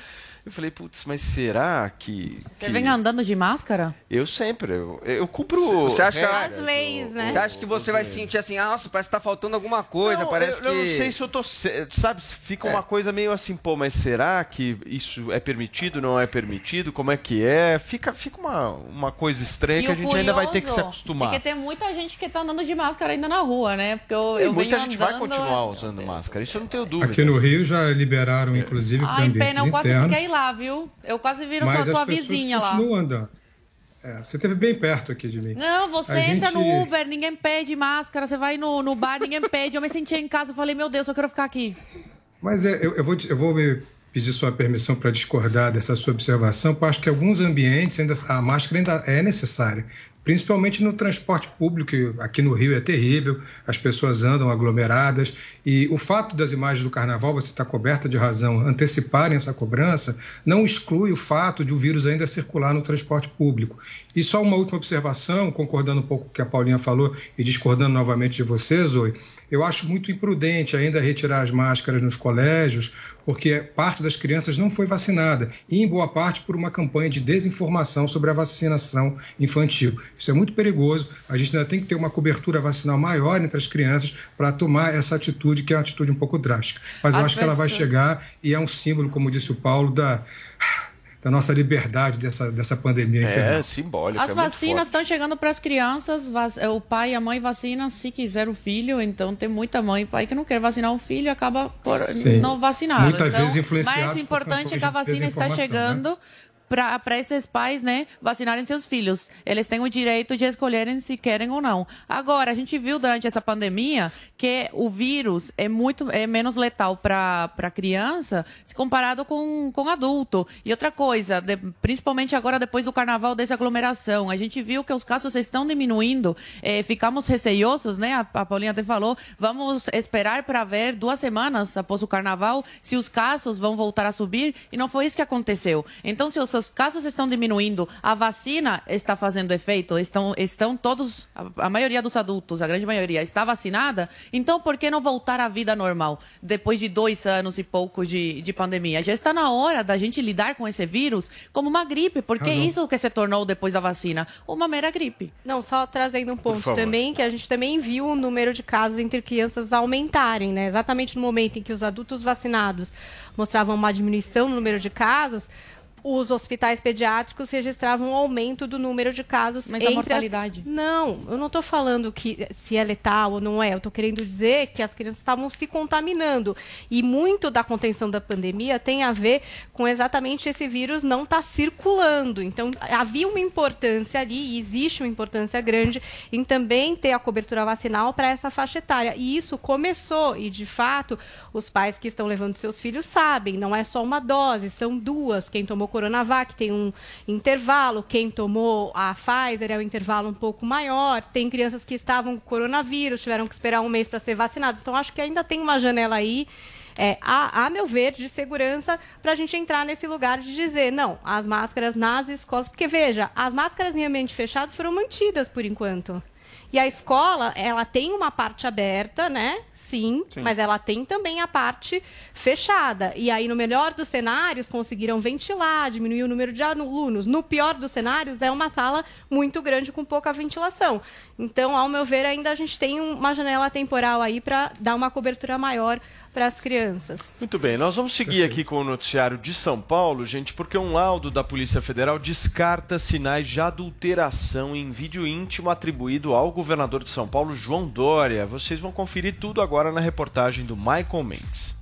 Eu falei, putz, mas será que, Você que- vem andando de máscara? eu sempre eu, eu cumpro Você acha que As leis, né? Você acha que você vai sentir assim, ah, nossa, parece que tá faltando alguma coisa, Não, parece eu, que... eu não sei se eu tô. Sabe, fica uma coisa meio assim, pô, mas será que isso é permitido, não é permitido? Como é que é? Fica, fica uma, uma coisa estranha E que a gente ainda vai ter que se acostumar. É que tem muita gente que tá andando de máscara ainda na rua, né? Porque eu, E eu muita venho gente vai andando- continuar usando máscara, isso eu não tenho dúvida. Aqui no Rio já liberaram, inclusive, Ai, ambientes pena, eu quase fiquei lá, viu? Eu quase viro mas sua tua vizinha lá. andando. É, você esteve bem perto aqui de mim. Não, você A entra gente- no Uber, ninguém pede máscara. Você vai no, no bar, ninguém pede. Eu me sentia em casa, falei, meu Deus, eu quero ficar aqui. Mas é, eu, eu vou, eu vou me pedir sua permissão para discordar dessa sua observação, porque acho que em alguns ambientes ainda, a máscara ainda é necessária. Principalmente no transporte público, que aqui no Rio é terrível, as pessoas andam aglomeradas. E o fato das imagens do carnaval, você está coberta de razão, anteciparem essa cobrança, não exclui o fato de o vírus ainda circular no transporte público. E só uma última observação, concordando um pouco com o que a Paulinha falou e discordando novamente de você, Zoe, eu acho muito imprudente ainda retirar as máscaras nos colégios, porque parte das crianças não foi vacinada, e em boa parte por uma campanha de desinformação sobre a vacinação infantil. Isso é muito perigoso, a gente ainda tem que ter uma cobertura vacinal maior entre as crianças para tomar essa atitude, que é uma atitude um pouco drástica. Mas eu As acho que ela vai pessoas- chegar e é um símbolo, como disse o Paulo, da, da nossa liberdade dessa, dessa pandemia infernal. É simbólico. As é vacinas estão chegando para as crianças. vac- O pai e a mãe vacinam se quiser o filho. Então tem muita mãe e pai que não quer vacinar o filho e acaba por Sim. não vacinar. Muitas então, vezes influenciado Mas o por importante é que a vacina está né? chegando. Para esses pais, né, vacinarem seus filhos. Eles têm o direito de escolherem se querem ou não. Agora, a gente viu durante essa pandemia que o vírus é muito é menos letal para criança se comparado com, com adulto. E outra coisa, de- principalmente agora depois do carnaval dessa aglomeração, a gente viu que os casos estão diminuindo. Eh, ficamos receiosos, né? A, a Paulinha até falou, vamos esperar para ver duas semanas após o carnaval se os casos vão voltar a subir. E não foi isso que aconteceu. Então, se os casos estão diminuindo, a vacina está fazendo efeito, estão, estão todos, a, a maioria dos adultos, a grande maioria, está vacinada, então por que não voltar à vida normal? Depois de dois anos e pouco de, de pandemia. Já está na hora da gente lidar com esse vírus como uma gripe, porque é isso que se tornou depois da vacina, uma mera gripe. Não, só trazendo um ponto também, que a gente também viu o número de casos entre crianças aumentarem, né? Exatamente no momento em que os adultos vacinados mostravam uma diminuição no número de casos, os hospitais pediátricos registravam um aumento do número de casos Mas a entre mortalidade? As... Não, eu não estou falando que se é letal ou não é. Eu estou querendo dizer que as crianças estavam se contaminando. E muito da contenção da pandemia tem a ver com exatamente esse vírus não estar tá circulando. Então, havia uma importância ali, e existe uma importância grande, em também ter a cobertura vacinal para essa faixa etária. E isso começou, e de fato, os pais que estão levando seus filhos sabem, não é só uma dose, são duas. Quem tomou Coronavac tem um intervalo, quem tomou a Pfizer é um intervalo um pouco maior, tem crianças que estavam com coronavírus, tiveram que esperar um mês para ser vacinadas. Então, acho que ainda tem uma janela aí. É, a, a, meu ver, de segurança para a gente entrar nesse lugar de dizer, não, as máscaras nas escolas, porque veja, as máscaras em ambiente fechado foram mantidas por enquanto. E a escola, ela tem uma parte aberta, né? Sim, Sim, mas ela tem também a parte fechada. E aí, no melhor dos cenários, conseguiram ventilar, diminuir o número de alunos. No pior dos cenários, é uma sala muito grande com pouca ventilação. Então, ao meu ver, ainda a gente tem uma janela temporal aí para dar uma cobertura maior para as crianças. Muito bem, nós vamos seguir aqui com o noticiário de São Paulo, gente, porque um laudo da Polícia Federal descarta sinais de adulteração em vídeo íntimo atribuído ao governador de São Paulo, João Dória. Vocês vão conferir tudo agora na reportagem do Michael Mendes.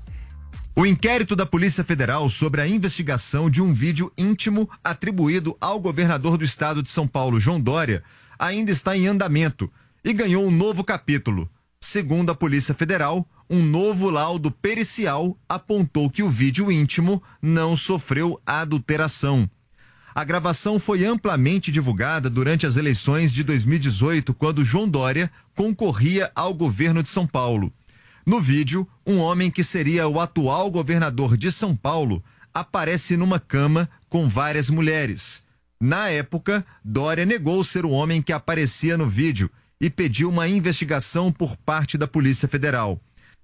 O inquérito da Polícia Federal sobre a investigação de um vídeo íntimo atribuído ao governador do estado de São Paulo, João Dória, ainda está em andamento e ganhou um novo capítulo. Segundo a Polícia Federal, um novo laudo pericial apontou que o vídeo íntimo não sofreu adulteração. A gravação foi amplamente divulgada durante as eleições de 2018, quando João Dória concorria ao governo de São Paulo. No vídeo, um homem que seria o atual governador de São Paulo aparece numa cama com várias mulheres. Na época, Dória negou ser o homem que aparecia no vídeo e pediu uma investigação por parte da Polícia Federal.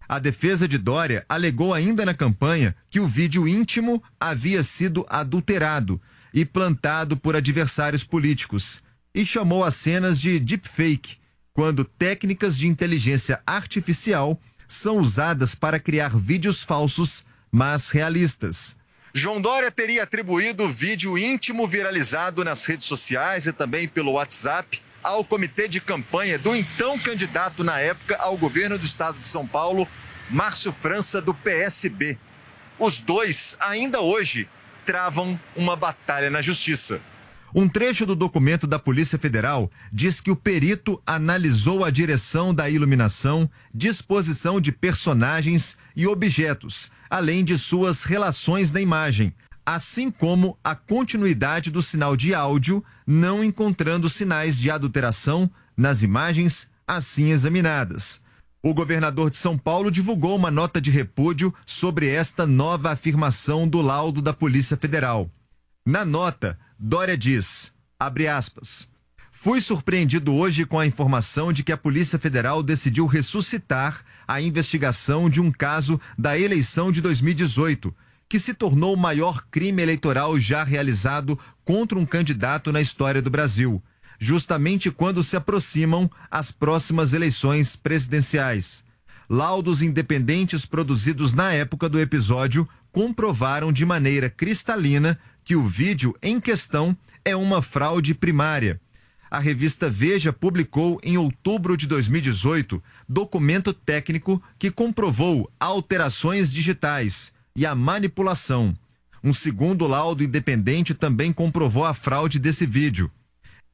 A defesa de Dória alegou ainda na campanha que o vídeo íntimo havia sido adulterado e plantado por adversários políticos e chamou as cenas de deepfake, quando técnicas de inteligência artificial são usadas para criar vídeos falsos, mas realistas. João Dória teria atribuído o vídeo íntimo viralizado nas redes sociais e também pelo WhatsApp ao comitê de campanha do então candidato na época ao governo do estado de São Paulo, Márcio França, do PSB. Os dois, ainda hoje, travam uma batalha na justiça. Um trecho do documento da Polícia Federal diz que o perito analisou a direção da iluminação, disposição de personagens e objetos, além de suas relações na imagem, assim como a continuidade do sinal de áudio, não encontrando sinais de adulteração nas imagens assim examinadas. O governador de São Paulo divulgou uma nota de repúdio sobre esta nova afirmação do laudo da Polícia Federal. Na nota, Dória diz: aspas. Fui surpreendido hoje com a informação de que a Polícia Federal decidiu ressuscitar a investigação de um caso da eleição de 2018 que se tornou o maior crime eleitoral já realizado contra um candidato na história do Brasil, justamente quando se aproximam as próximas eleições presidenciais. Laudos independentes produzidos na época do episódio comprovaram de maneira cristalina que o vídeo em questão é uma fraude primária. A revista Veja publicou em outubro de 2018 documento técnico que comprovou alterações digitais e a manipulação. Um segundo laudo independente também comprovou a fraude desse vídeo.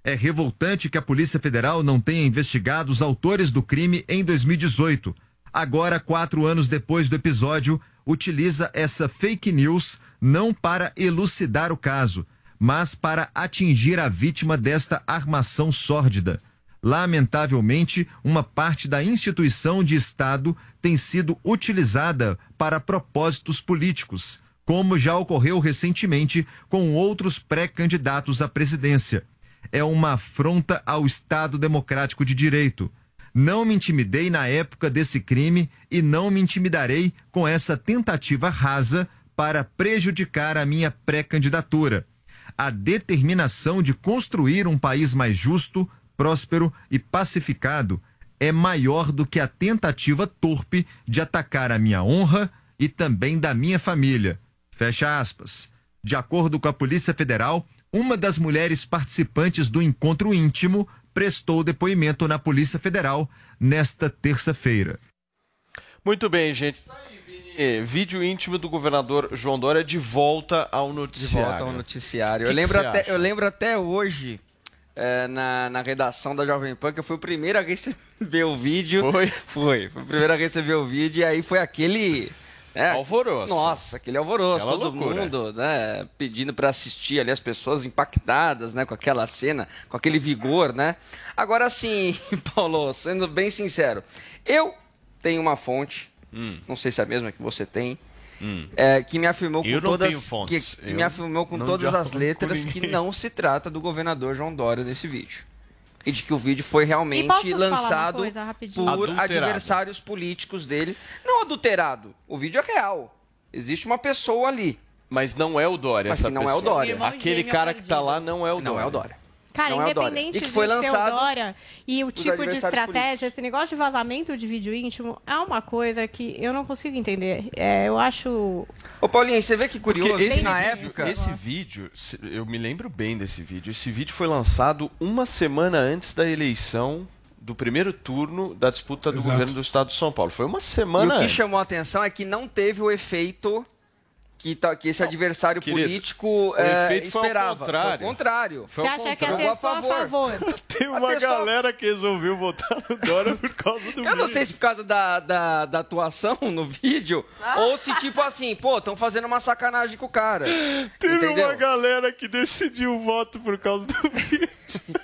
É revoltante que a Polícia Federal não tenha investigado os autores do crime em 2018. Agora, quatro anos depois do episódio, utiliza essa fake news não para elucidar o caso, mas para atingir a vítima desta armação sórdida. Lamentavelmente, uma parte da instituição de Estado tem sido utilizada para propósitos políticos, como já ocorreu recentemente com outros pré-candidatos à presidência. É uma afronta ao Estado Democrático de Direito. Não me intimidei na época desse crime e não me intimidarei com essa tentativa rasa para prejudicar a minha pré-candidatura. A determinação de construir um país mais justo, próspero e pacificado é maior do que a tentativa torpe de atacar a minha honra e também da minha família. Fecha aspas. De acordo com a Polícia Federal, uma das mulheres participantes do encontro íntimo prestou depoimento na Polícia Federal nesta terça-feira. Muito bem, gente. Vini. Vídeo íntimo do governador João Dória de volta ao De noticiário. volta ao noticiário. Que eu, que lembro até, eu lembro até hoje, é, na, na redação da Jovem Pan, que eu fui o primeiro a receber o vídeo. Foi? Foi. Fui o primeiro a receber o vídeo e aí foi aquele. né, Alvoroço. Nossa, aquele alvoroço. Aquela todo loucura. mundo, né, pedindo pra assistir ali, as pessoas impactadas, né, com aquela cena, com aquele vigor, né. Agora sim, Paulo, sendo bem sincero, eu tenho uma fonte, Hum. não sei se é a mesma que você tem, é, que me afirmou com Eu não todas que, que me afirmou com não todas as letras que não se trata do governador João Dória nesse vídeo. E de que o vídeo foi realmente lançado por Adulterado. adversários políticos dele. Não adulterado. O vídeo é real. Existe uma pessoa ali. Mas não é o Dória, Mas essa não é o pessoa. Dória. Aquele cara que tá perdido. lá não é o Não Dória. é o Dória. Cara, Não é o Dória. independente E que foi de ser o lançado Dória e o tipo de estratégia, políticos. esse negócio de vazamento de vídeo íntimo é uma coisa que eu não consigo entender. É, eu acho. Ô Paulinho, você vê que curioso, Porque esse, na vídeo, época... esse vídeo, eu me lembro bem desse vídeo. Esse vídeo foi lançado uma semana antes da eleição do primeiro turno da disputa do Exato. governo do estado de São Paulo. Foi uma E semana o que antes. chamou a atenção é que não teve o efeito que, tá- que esse adversário querido, político o é, efeito foi ao esperava. contrário. Foi o contrário. Foi Você acha que a a testou a favor. favor? Tem uma só- galera que resolveu votar no Dória por causa do Eu não vídeo. sei se por causa da, da, da atuação no vídeo, ou se tipo assim, pô, estão fazendo uma sacanagem com o cara. Teve entendeu? uma galera que decidiu o voto por causa do vídeo. Me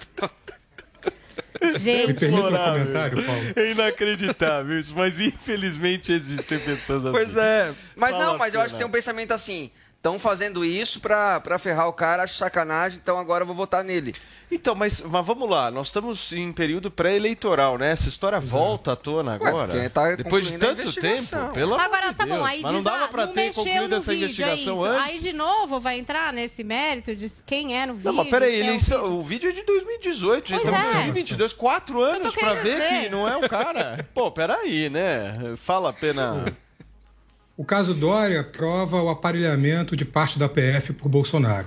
Gente, permita um comentário, Paulo? É inacreditável isso, mas infelizmente existem pessoas assim. Pois é. Mas Fala, não, mas eu acho que tem um pensamento assim. Estão fazendo isso pra, pra ferrar o cara, acho sacanagem, então agora eu vou votar nele. Então, mas, mas vamos lá, nós estamos em período pré-eleitoral, né? Essa história volta à tona agora. porque tá Depois de tanto tempo, pelo amor Agora de tá bom, Deus. aí Mas diz, não dava ah, pra não ter concluído essa vídeo, é investigação isso. antes? Aí de novo vai entrar nesse mérito de quem é no vídeo. Não, mas peraí, é o eleição, vídeo. o vídeo é de 2018, gente. Pois Estamos em é. 2022, quatro anos querendo ver dizer. que não é o cara. Pô, peraí, né? Fala a pena. O caso Dória prova o aparelhamento de parte da PF por Bolsonaro.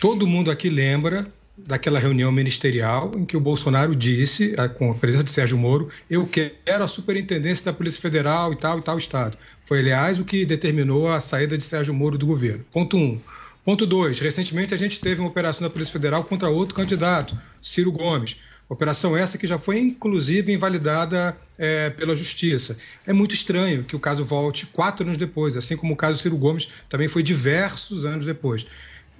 Todo mundo aqui lembra daquela reunião ministerial em que o Bolsonaro disse, ah, com a presença de Sérgio Moro, eu quero a superintendência da Polícia Federal e tal e tal estado. Foi, aliás, o que determinou a saída de Sérgio Moro do governo. Ponto 1. Um. Ponto 2. Recentemente a gente teve uma operação da Polícia Federal contra outro candidato, Ciro Gomes. Operação essa que já foi, inclusive, invalidada é, pela Justiça. É muito estranho que o caso volte quatro anos depois, assim como o caso Ciro Gomes também foi diversos anos depois.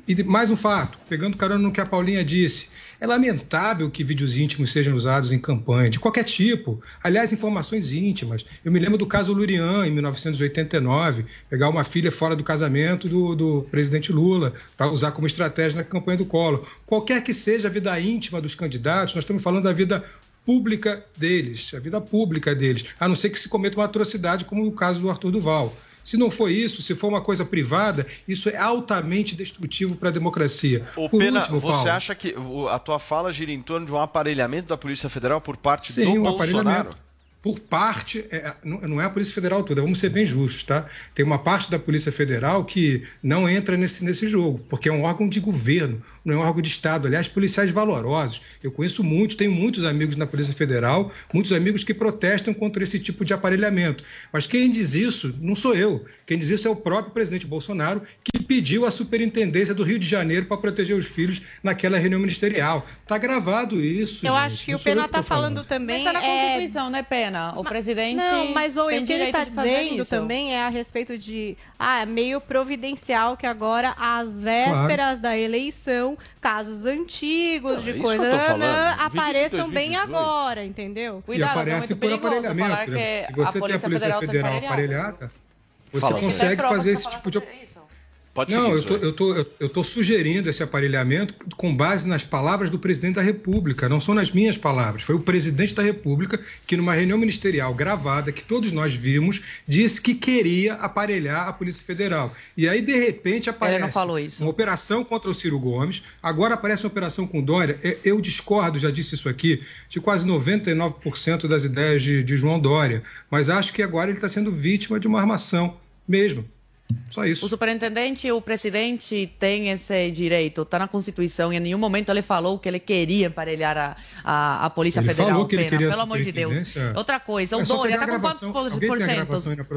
E mais um fato, pegando carona no que a Paulinha disse, é lamentável que vídeos íntimos sejam usados em campanha, de qualquer tipo. Aliás, informações íntimas. Eu me lembro do caso Lurian, em 1989, pegar uma filha fora do casamento do, do presidente Lula, para usar como estratégia na campanha do Collor. Qualquer que seja a vida íntima dos candidatos, nós estamos falando da vida pública deles, a vida pública deles, a não ser que se cometa uma atrocidade, como o caso do Arthur Duval. Se não for isso, se for uma coisa privada, isso é altamente destrutivo para a democracia. Ô, Por Pena, último, você Paulo, acha que o- a tua fala gira em torno de um aparelhamento da Polícia Federal por parte Sim, do um Bolsonaro? aparelhamento. Por parte, é, não não é a Polícia Federal toda, vamos ser bem justos, tá? Tem uma parte da Polícia Federal que não entra nesse, nesse jogo, porque é um órgão de governo, não é um órgão de Estado. Aliás, policiais valorosos. Eu conheço muitos, tenho muitos amigos na Polícia Federal, muitos amigos que protestam contra esse tipo de aparelhamento. Mas quem diz isso não sou eu. Quem diz isso é o próprio presidente Bolsonaro, que pediu a superintendência do Rio de Janeiro para proteger os filhos naquela reunião ministerial. Está gravado isso. Eu gente. acho que Não o Pena que tô tá falando também. Mas tá na é, Constituição, né, Pena? O presidente Não, mas o, tem o que ele direito está dizendo isso. também é a respeito de ah, é meio providencial que agora, às vésperas da eleição, casos antigos de é coisa de apareçam bem 2018. agora, entendeu? Cuidado, e é aparece muito por perigoso aparelhamento. falar por que exemplo. Se a você tem a Polícia Polícia Federal Federal, tem aparelhado. aparelhada, você Fala, consegue provas fazer esse tipo de. isso? Pode Não, seguir, eu tô, eu, tô, eu, eu tô sugerindo esse aparelhamento com base nas palavras do presidente da República, não são nas minhas palavras. Foi o presidente da República que, numa reunião ministerial gravada, que todos nós vimos, disse que queria aparelhar a Polícia Federal. E aí, de repente, aparece não falou isso. uma operação contra o Ciro Gomes, agora aparece uma operação com Dória. É, Eu discordo, já disse isso aqui, de quase 99% das ideias de, de João Dória, mas acho que agora ele está sendo vítima de uma armação mesmo. Só isso. O superintendente e o presidente têm esse direito, está na Constituição, e em nenhum momento ele falou que ele queria emparelhar a, a, a Polícia Ele Federal. falou que ele queria pelo amor de Deus. Outra coisa, É o Dória está com quantos por- tem na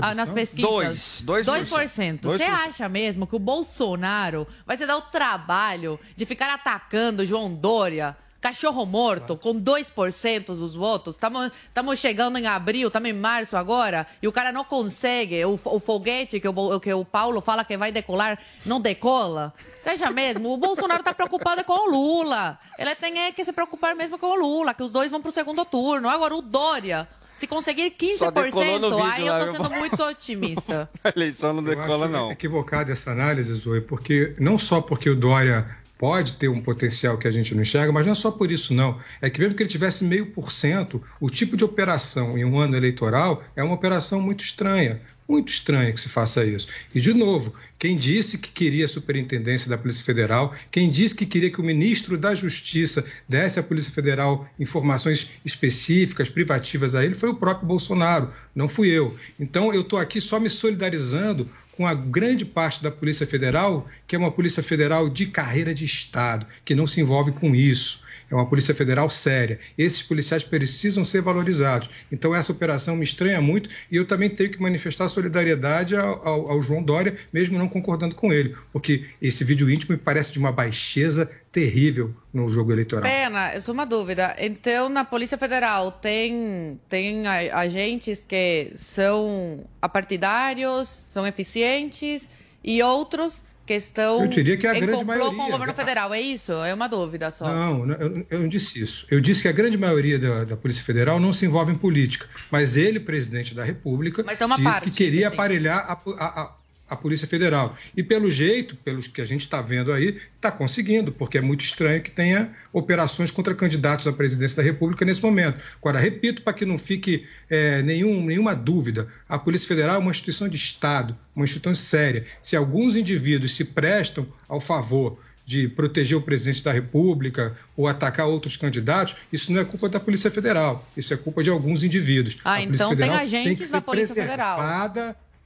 ah, nas pesquisas? Dois, dois por cento. 2%. Dois Você por cento. acha mesmo que o Bolsonaro vai se dar o trabalho de ficar atacando o João Dória? Cachorro morto, com 2% dos votos. Estamos chegando em abril, estamos em março agora, e o cara não consegue. O, o foguete que o, que o Paulo fala que vai decolar, não decola. Seja mesmo, o Bolsonaro está preocupado com o Lula. Ele tem é que se preocupar mesmo com o Lula, que os dois vão para o segundo turno. Agora, o Dória, se conseguir Só decolou no 15%, vídeo aí eu eu sendo muito otimista. A eleição não decola, não. equivocada essa análise, Zoe, porque não só porque o Dória pode ter um potencial que a gente não enxerga, mas não é só por isso, não. É que mesmo que ele tivesse meio por cento, o tipo de operação em um ano eleitoral é uma operação muito estranha. Muito estranha que se faça isso. E, de novo, quem disse que queria a superintendência da Polícia Federal, quem disse que queria que o ministro da Justiça desse à Polícia Federal informações específicas, privativas a ele, foi o próprio Bolsonaro, não fui eu. Então, eu estou aqui só me solidarizando com a grande parte da Polícia Federal, que é uma Polícia Federal de carreira de Estado, que não se envolve com isso. É uma Polícia Federal séria. Esses policiais precisam ser valorizados. Então, essa operação me estranha muito e eu também tenho que manifestar solidariedade ao, ao- ao João Dória, mesmo não concordando com ele, porque esse vídeo íntimo me parece de uma baixeza terrível no jogo eleitoral. Pena, é só uma dúvida. Então, na Polícia Federal, tem, tem agentes que são apartidários, são eficientes, e outros que estão Eu diria que é a grande complô com o maioria. governo federal. É isso? É uma dúvida só. Não, eu, eu não disse isso. Eu disse que a grande maioria da, da Polícia Federal não se envolve em política. Mas ele, presidente da República, Mas é disse parte, que queria sim. aparelhar a- a- a Polícia Federal. E pelo jeito, pelos que a gente está vendo aí, está conseguindo, porque é muito estranho que tenha operações contra candidatos à presidência da República nesse momento. Agora, repito, para que não fique é, nenhum, nenhuma dúvida, a Polícia Federal é uma instituição de Estado, uma instituição séria. Se alguns indivíduos se prestam ao favor de proteger o presidente da República ou atacar outros candidatos, isso não é culpa da Polícia Federal, isso é culpa de alguns indivíduos. Ah, A Polícia então tem Federal agentes ser da Polícia Federal.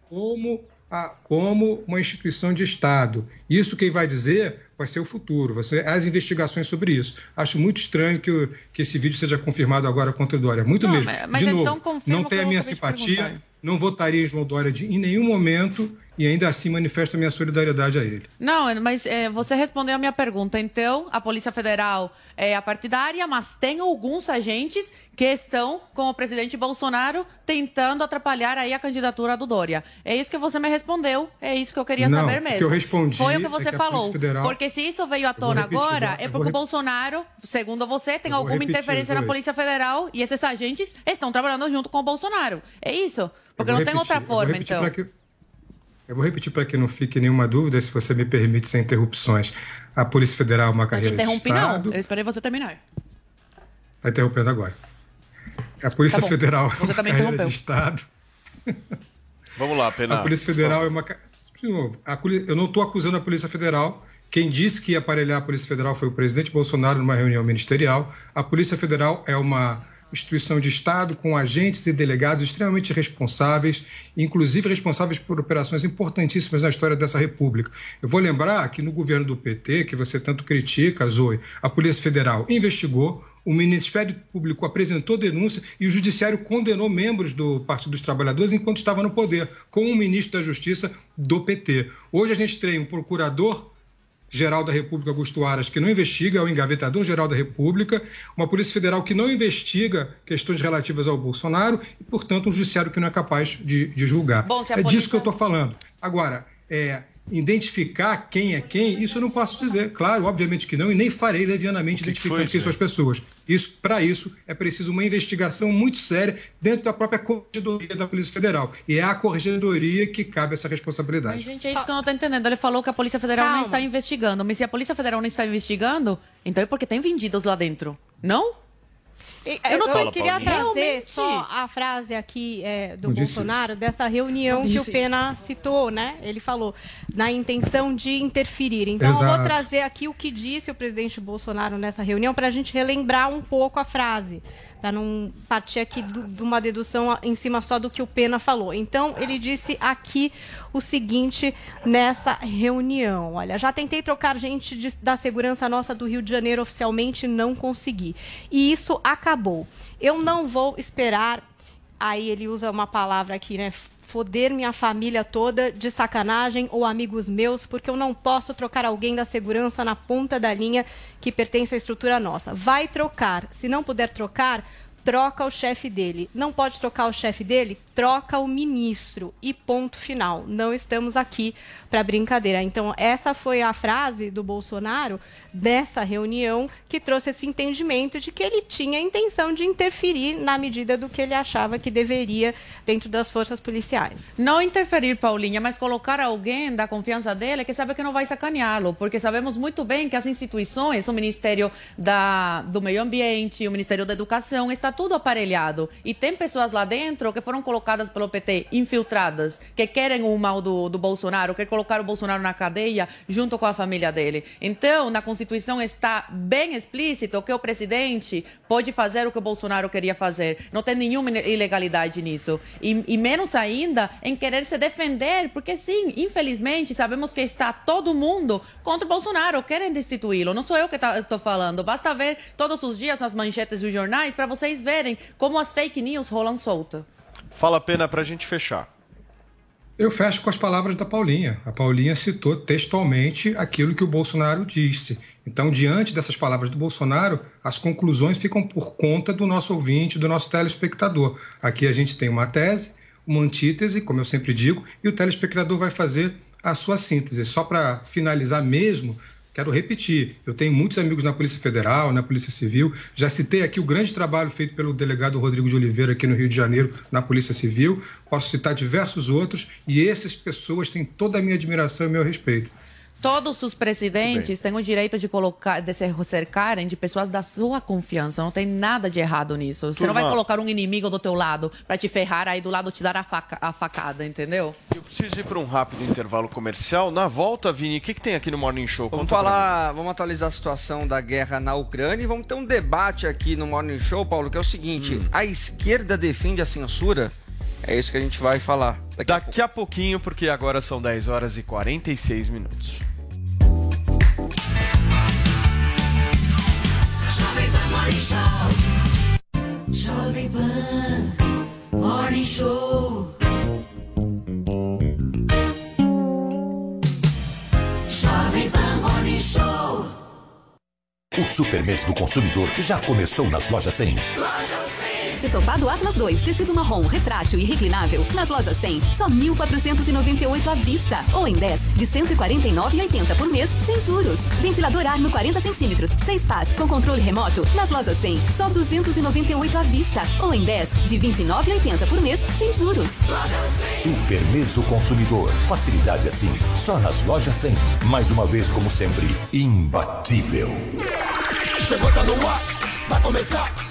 como, a- como uma instituição de Estado. Isso quem vai dizer vai ser o futuro, vai ser as investigações sobre isso. Acho muito estranho que, o- que esse vídeo seja confirmado agora contra o Dória. Muito Não, mesmo. mas- mas de então novo, não tem a minha simpatia, não votaria em João Dória de, em nenhum momento e ainda assim manifesto a minha solidariedade a ele. Não, mas é, você respondeu a minha pergunta. Então, a Polícia Federal é a partidária, mas tem alguns agentes que estão com o presidente Bolsonaro tentando atrapalhar aí a candidatura do Dória. É isso que você me respondeu, é isso que eu queria Não, saber o que mesmo. eu respondi Foi o que é você que a falou. Federal- Porque se isso veio à tona repetir, agora, é porque o Bolsonaro, segundo você, tem alguma repetir, interferência na. Polícia Federal e esses agentes estão trabalhando junto com o Bolsonaro. É isso? Porque não vou tem repetir, outra forma, repetir então. Eu vou repetir para que não fique nenhuma dúvida, se você me permite, sem interrupções. A Polícia Federal é uma Não te carreira de interrompi, Estado. não. Eu esperei você terminar. Está interrompendo agora. A Polícia Tá. Federal é Você uma também carreira interrompeu. de Estado. Vamos lá, Pena. A Polícia Federal é uma. De novo, a poli- eu não estou acusando a Polícia Federal. Quem disse que ia aparelhar a Polícia Federal foi o presidente Bolsonaro numa reunião ministerial. A Polícia Federal é uma instituição de Estado com agentes e delegados extremamente responsáveis, inclusive responsáveis por operações importantíssimas na história dessa República. Eu vou lembrar que no governo do PT, que você tanto critica, Zoe, a Polícia Federal investigou, o Ministério Público apresentou denúncia e o Judiciário condenou membros do Partido dos Trabalhadores enquanto estava no poder, com o ministro da Justiça do PT. Hoje a gente tem um procurador geral da República, Augusto Aras, que não investiga, é o engavetador geral da República, uma Polícia Federal que não investiga questões relativas ao Bolsonaro e, portanto, um judiciário que não é capaz de, de julgar. Bom, é disso que eu estou falando. Agora, é, identificar quem é quem, isso eu não posso dizer. Claro, obviamente que não, e nem farei levianamente identificando quem são as pessoas. Isso, para isso, é preciso uma investigação muito séria dentro da própria corregedoria da Polícia Federal. E é à corregedoria que cabe essa responsabilidade. Mas, gente, é isso que eu não tô entendendo. Ele falou que a Polícia Federal não Calma. está investigando. Mas se a Polícia Federal não está investigando, então é porque tem vendidos lá dentro. Não? Eu não Fala, queria Paulinha. trazer Realmente. só a frase aqui é, do Não Bolsonaro, dessa reunião que o Pena citou, né? Ele falou, na intenção de interferir. Então, eu vou Exato. trazer aqui o que disse o presidente Bolsonaro nessa reunião para a gente relembrar um pouco a frase, para não partir aqui de uma dedução em cima só do que o Pena falou. Então, ele disse aqui o seguinte nessa reunião: olha, já tentei trocar gente de- da segurança nossa do Rio de Janeiro oficialmente, não consegui. E isso acabou. Eu não vou esperar. Aí ele usa uma palavra aqui, né? Foder minha família toda de sacanagem ou amigos meus, porque eu não posso trocar alguém da segurança na ponta da linha que pertence à estrutura nossa. Vai trocar. Se não puder trocar, troca o chefe dele. Não pode trocar o chefe dele? Troca o ministro. E ponto final. Não estamos aqui para brincadeira. Então, essa foi a frase do Bolsonaro dessa reunião que trouxe esse entendimento de que ele tinha a intenção de interferir na medida do que ele achava que deveria dentro das forças policiais. Não interferir, Paulinha, mas colocar alguém da confiança dele que sabe que não vai sacaneá-lo, porque sabemos muito bem que as instituições, o Ministério da, do Meio Ambiente, o Ministério da Educação, está tudo aparelhado. E tem pessoas lá dentro que foram colocadas pelo PT, infiltradas, que querem o mal do, do Bolsonaro, quer colocar o Bolsonaro na cadeia junto com a família dele. Então, na Constituição está bem explícito que o presidente pode fazer o que o Bolsonaro queria fazer. Não tem nenhuma ilegalidade nisso. E, e menos ainda em querer se defender, porque sim, infelizmente, sabemos que está todo mundo contra o Bolsonaro, querem destituí-lo. Não sou eu que estou falando. Basta ver todos os dias as manchetes dos jornais para vocês verem como as fake news rolam solta. Fala a pena pra gente fechar. Eu fecho com as palavras da Paulinha. A Paulinha citou textualmente aquilo que o Bolsonaro disse. Então, diante dessas palavras do Bolsonaro, as conclusões ficam por conta do nosso ouvinte, do nosso telespectador. Aqui a gente tem uma tese, uma antítese, como eu sempre digo, e o telespectador vai fazer a sua síntese. Só para finalizar mesmo, Quero repetir, eu tenho muitos amigos na Polícia Federal, na Polícia Civil. Já citei aqui o grande trabalho feito pelo delegado Rodrigo de Oliveira aqui no Rio de Janeiro, na Polícia Civil. Posso citar diversos outros, e essas pessoas têm toda a minha admiração e meu respeito. Todos os presidentes têm o direito de colocar, de se cercarem de pessoas da sua confiança. Não tem nada de errado nisso. Você não vai Turma. colocar um inimigo do teu lado para te ferrar, aí do lado te dar a, faca- a facada, entendeu? Eu preciso ir para um rápido intervalo comercial. Na volta, Vini, o que, que tem aqui no Morning Show? Vamos Conta pra falar, vamos atualizar a situação da guerra na Ucrânia e vamos ter um debate aqui no Morning Show, Paulo, que é o seguinte: Hum. a esquerda defende a censura? É isso que a gente vai falar. Daqui, Daqui a pouquinho, porque agora são 10 horas e 46 minutos. Morning Show. Jovem Pan Morning Show. Jovem Pan Morning Show. O Super Mês do Consumidor já começou nas lojas 100. Estofado Atlas 2, tecido marrom, retrátil e reclinável. Nas lojas 100, só 1.498 à vista. Ou em 10, de 149,80 por mês, sem juros. Ventilador Arno 40 centímetros, 6 pás, com controle remoto. Nas lojas 100, só 298 à vista. Ou em 10, de 29,80 por mês, sem juros. Super Mês do Consumidor. Facilidade assim, só nas lojas 100. Mais uma vez, como sempre, imbatível. Chegou, tá no ar, vai começar.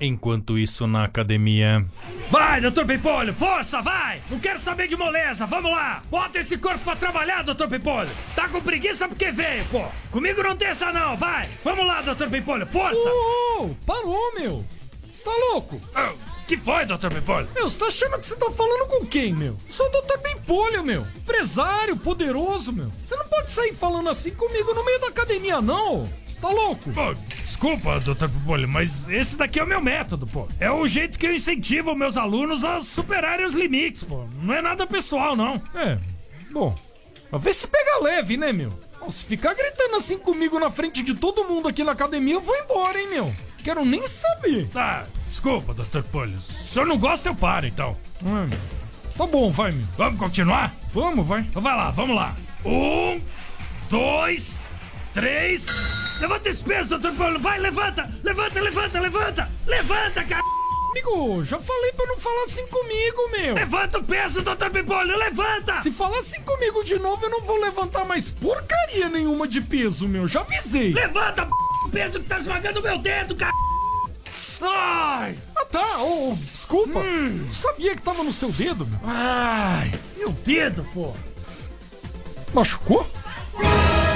Enquanto isso, na academia. Vai, doutor Pimpolho, força, vai! Não quero saber de moleza, vamos lá! Bota esse corpo pra trabalhar, doutor Pimpolho! Tá com preguiça porque veio, pô! Comigo não tem essa não, vai! Vamos lá, doutor Pimpolho, força! Ô, parou, meu! Você tá louco? Ah, que foi, doutor Pimpolho? Meu, você tá achando que você tá falando com quem, meu? Sou o doutor Pimpolho, meu! Empresário, poderoso, meu! Você não pode sair falando assim comigo no meio da academia, não! Você tá louco? Pô, desculpa, doutor Pimpolho, mas esse daqui é o meu método, pô. É o jeito que eu incentivo meus alunos a superarem os limites, pô. Não é nada pessoal, não. É, bom. Vê se pega leve, né, meu? Se ficar gritando assim comigo na frente de todo mundo aqui na academia, eu vou embora, hein, meu? Quero nem saber. Tá, desculpa, doutor Pimpolho. Se senhor não gosta, eu paro, então. Meu. Tá bom, vai, meu. Vamos continuar? Vamos, vai. Então vai lá, vamos lá. Um, dois, três. Levanta esse peso, doutor Paulo. Vai, levanta, levanta, levanta, levanta. Levanta, cara. Amigo, já falei pra não falar assim comigo, meu. Levanta o peso, doutor Pipolho, levanta. Se falar assim comigo de novo, eu não vou levantar mais porcaria nenhuma de peso, meu. Já avisei. Levanta, p... o peso que tá esmagando meu dedo, cara. Ai. Ah, tá. Ô, ô, desculpa. Não sabia que tava no seu dedo, meu. Ai, meu dedo, pô. Machucou?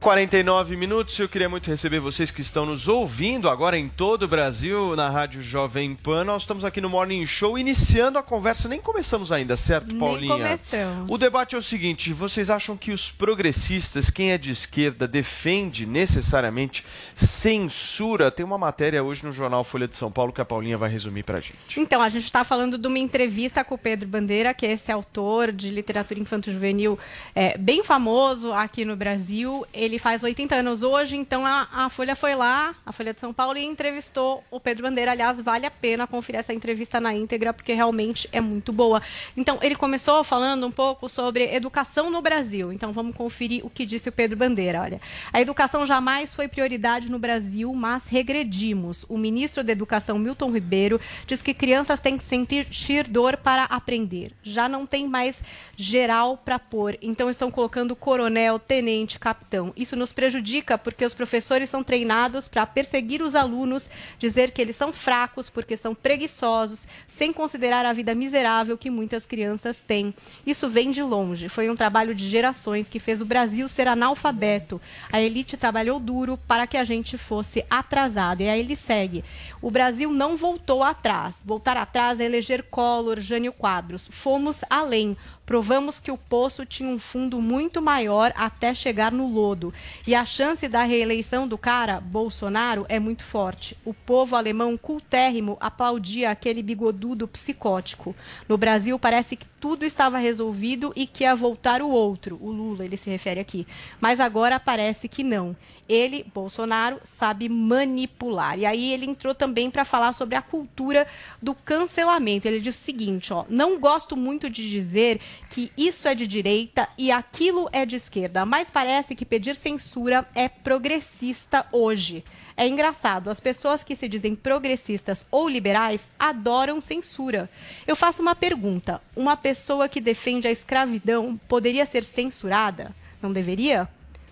49 minutos, eu queria muito receber vocês que estão nos ouvindo agora em todo o Brasil, na Rádio Jovem Pan. Nós estamos aqui no Morning Show, iniciando a conversa, nem começamos ainda, certo, Nem Paulinha? começamos. O debate é o seguinte: vocês acham que os progressistas, quem é de esquerda, defende necessariamente censura? Tem uma matéria hoje no jornal Folha de São Paulo que a Paulinha vai resumir pra gente. Então, a gente está falando de uma entrevista com o Pedro Bandeira, que é esse autor de literatura infanto-juvenil é, bem famoso aqui no Brasil. Ele faz 80 anos hoje, então a, a Folha foi lá, a Folha de São Paulo, e entrevistou o Pedro Bandeira. Aliás, vale a pena conferir essa entrevista na íntegra, porque realmente é muito boa. Então, ele começou falando um pouco sobre educação no Brasil. Então, vamos conferir o que disse o Pedro Bandeira. Olha, a educação jamais foi prioridade no Brasil, mas regredimos. O ministro da Educação, Milton Ribeiro, diz que crianças têm que sentir dor para aprender. Já não tem mais geral para pôr. Então, estão colocando coronel, tenente, capitão. Isso nos prejudica porque os professores são treinados para perseguir os alunos, dizer que eles são fracos porque são preguiçosos, sem considerar a vida miserável que muitas crianças têm. Isso vem de longe. Foi um trabalho de gerações que fez o Brasil ser analfabeto. A elite trabalhou duro para que a gente fosse atrasado. E aí ele segue. O Brasil não voltou atrás. Voltar atrás é eleger Collor, Jânio Quadros. Fomos além. Provamos que o poço tinha um fundo muito maior até chegar no lodo. E a chance da reeleição do cara, Bolsonaro, é muito forte. O povo alemão cultérrimo aplaudia aquele bigodudo psicótico. No Brasil, parece que tudo estava resolvido e que ia voltar o outro, o Lula, ele se refere aqui. Mas agora parece que não. Ele, Bolsonaro, sabe manipular. E aí ele entrou também para falar sobre a cultura do cancelamento. Ele diz o seguinte, ó: "Não gosto muito de dizer que isso é de direita e aquilo é de esquerda, mas parece que pedir censura é progressista hoje." É engraçado, as pessoas que se dizem progressistas ou liberais adoram censura. Eu faço uma pergunta: uma pessoa que defende a escravidão poderia ser censurada? Não deveria?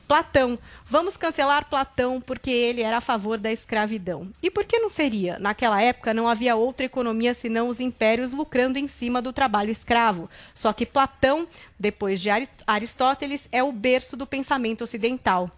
Platão. Vamos cancelar Platão porque ele era a favor da escravidão. E por que não seria? Naquela época não havia outra economia senão os impérios lucrando em cima do trabalho escravo. Só que Platão, depois de Ari- Aristóteles, é o berço do pensamento ocidental.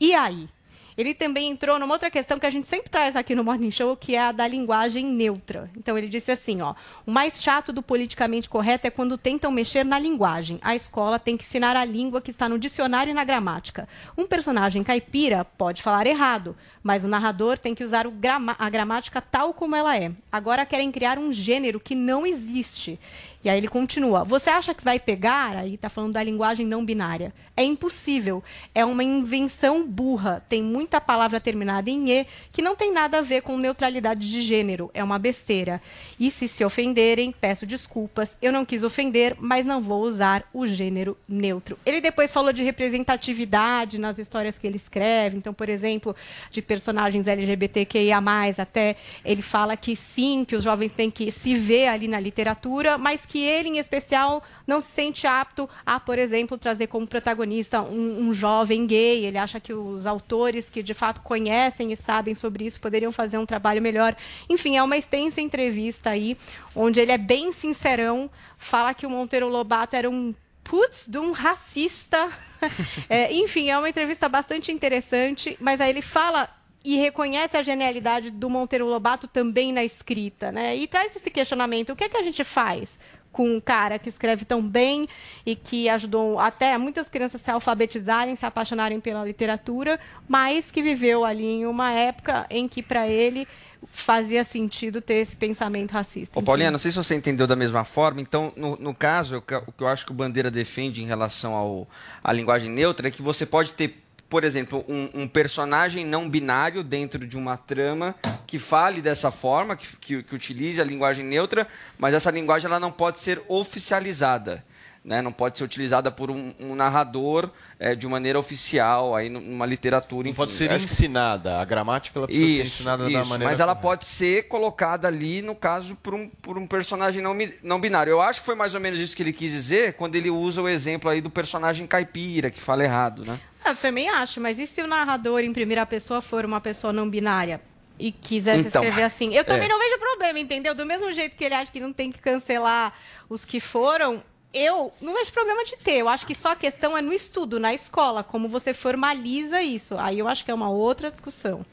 E aí? Ele também entrou numa outra questão que a gente sempre traz aqui no Morning Show, que é a da linguagem neutra. Então ele disse assim, ó: "O mais chato do politicamente correto é quando tentam mexer na linguagem. A escola tem que ensinar a língua que está no dicionário e na gramática. Um personagem caipira pode falar errado, mas o narrador tem que usar grama- a gramática tal como ela é. Agora querem criar um gênero que não existe." E aí ele continua: Você acha que vai pegar? Aí tá falando da linguagem não binária. É impossível. É uma invenção burra. Tem muita palavra terminada em E que não tem nada a ver com neutralidade de gênero. É uma besteira. E se se ofenderem, peço desculpas. Eu não quis ofender, mas não vou usar o gênero neutro. Ele depois falou de representatividade nas histórias que ele escreve. Então, por exemplo, de personagens LGBTQIA, até ele fala que sim, que os jovens têm que se ver ali na literatura, mas que ele, em especial, não se sente apto a, por exemplo, trazer como protagonista um, um jovem gay. Ele acha que os autores que de fato conhecem e sabem sobre isso poderiam fazer um trabalho melhor. Enfim, é uma extensa entrevista aí, onde ele é bem sincerão, fala que o Monteiro Lobato era um putz, de um racista. É, enfim, é uma entrevista bastante interessante, mas aí ele fala e reconhece a genialidade do Monteiro Lobato também na escrita, né? E traz esse questionamento: o que é que a gente faz com um cara que escreve tão bem e que ajudou até muitas crianças se alfabetizarem, se apaixonarem pela literatura, mas que viveu ali em uma época em que para ele fazia sentido ter esse pensamento racista. Ô, Paulinha, não sei se você entendeu da mesma forma. Então, no, no caso, o que, eu acho que o Bandeira defende em relação ao, à linguagem neutra é que você pode ter por exemplo, um, um, personagem não binário dentro de uma trama que fale dessa forma, que, que, que, utilize a linguagem neutra, mas essa linguagem ela não pode ser oficializada né, não pode ser utilizada por um, um narrador é, de maneira oficial, aí numa literatura. Não enfim, pode ser ensinada, a gramática ela precisa isso, ser ensinada isso, da maneira. Mas ela pode ser colocada ali, no caso, por um, por um personagem não, não binário. Eu acho que foi mais ou menos isso que ele quis dizer quando ele usa o exemplo aí do personagem caipira, que fala errado, né? Eu também acho, mas e se o narrador em primeira pessoa for uma pessoa não binária? e quisesse então, escrever assim. Eu também é. não vejo problema, entendeu? Do mesmo jeito que ele acha que não tem que cancelar os que foram, eu não vejo problema de ter. Eu acho que só a questão é no estudo, na escola, como você formaliza isso. Aí eu acho que é uma outra discussão.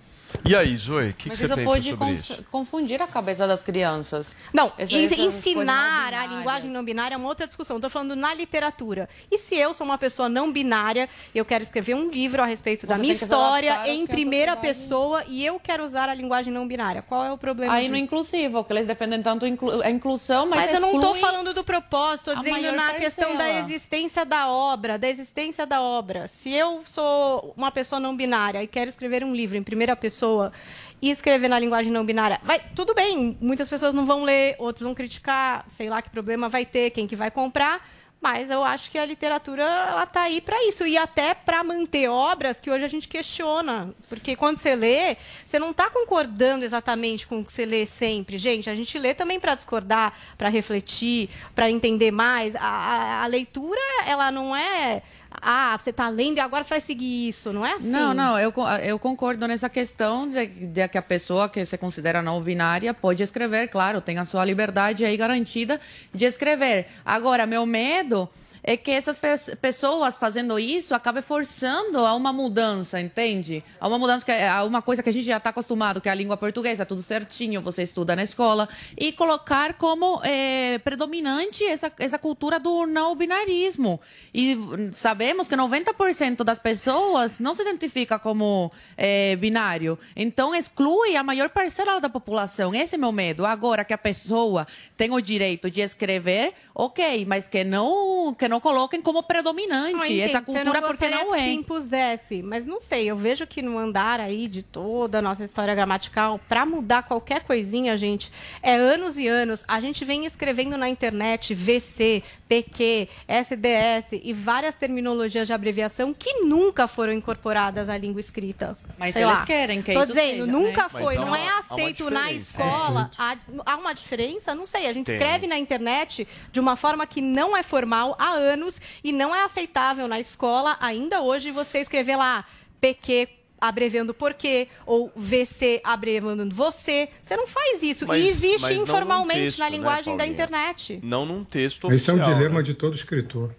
E aí, Zoe, o que, que você pensa sobre isso? confundir a cabeça das crianças. Não, essa, ensinar a linguagem não binária é uma outra discussão. Estou falando na literatura. E se eu sou uma pessoa não binária, eu quero escrever um livro a respeito você da minha história em primeira pessoa e eu quero usar a linguagem não binária, qual é o problema Aí disso? no inclusivo, que eles defendem tanto a inclusão, mas Mas eu não estou falando do propósito, estou dizendo na parcela. questão da existência da obra, da existência da obra. Se eu sou uma pessoa não binária e quero escrever um livro em primeira pessoa, pessoa e escrever na linguagem não binária, vai, tudo bem, muitas pessoas não vão ler, outros vão criticar, sei lá que problema vai ter, quem que vai comprar, mas eu acho que a literatura ela tá aí para isso e até para manter obras que hoje a gente questiona, porque quando você lê, você não está concordando exatamente com o que você lê sempre, gente. A gente lê também para discordar, para refletir, para entender mais. A, a, a leitura ela não é ah, você está lendo e agora você vai seguir isso, não é assim? Não, não, eu, eu concordo nessa questão de, de que a pessoa que se considera não binária pode escrever, claro, tem a sua liberdade aí garantida de escrever. Agora, meu medo é que essas pessoas fazendo isso acabem forçando a uma mudança, entende? A uma mudança, que a uma coisa que a gente já está acostumado, que é a língua portuguesa, tudo certinho, você estuda na escola, e colocar como é, predominante essa, essa cultura do não binarismo. E sabemos que 90% das pessoas não se identifica como é, binário. Então, exclui a maior parcela da população. Esse é meu medo. Agora que a pessoa tem o direito de escrever, ok, mas que não, que não coloquem como predominante essa cultura não porque não é. Se impusesse, mas não sei, eu vejo que no andar aí de toda a nossa história gramatical, para mudar qualquer coisinha, gente, é anos e anos. A gente vem escrevendo na internet VC, PQ, SDS e várias terminologias de abreviação que nunca foram incorporadas à língua escrita. Mas Sei eles lá. querem que Tô isso dizendo, seja, nunca né? foi, não uma, é aceito na escola. É. Há, há, uma diferença? Não sei. A gente Tem. escreve na internet de uma forma que não é formal há anos e não é aceitável na escola ainda hoje você escrever lá PQ abreviando porquê, ou VC abreviando você. Você não faz isso. Mas, e existe informalmente texto, na linguagem né, da internet. Não num texto Esse oficial. é um dilema né? de todo escritor.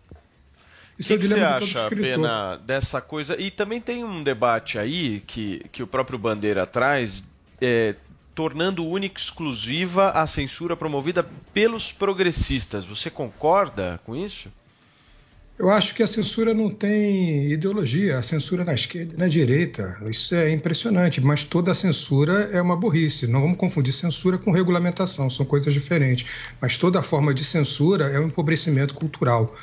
O que, que você acha, Pena, dessa coisa? E também tem um debate aí que, que o próprio Bandeira traz, é, tornando única e exclusiva a censura promovida pelos progressistas. Você concorda com isso? Eu acho que a censura não tem ideologia, a censura na esquerda e na direita. Isso é impressionante, mas toda censura é uma burrice. Não vamos confundir censura com regulamentação, são coisas diferentes. Mas toda forma de censura é um empobrecimento cultural.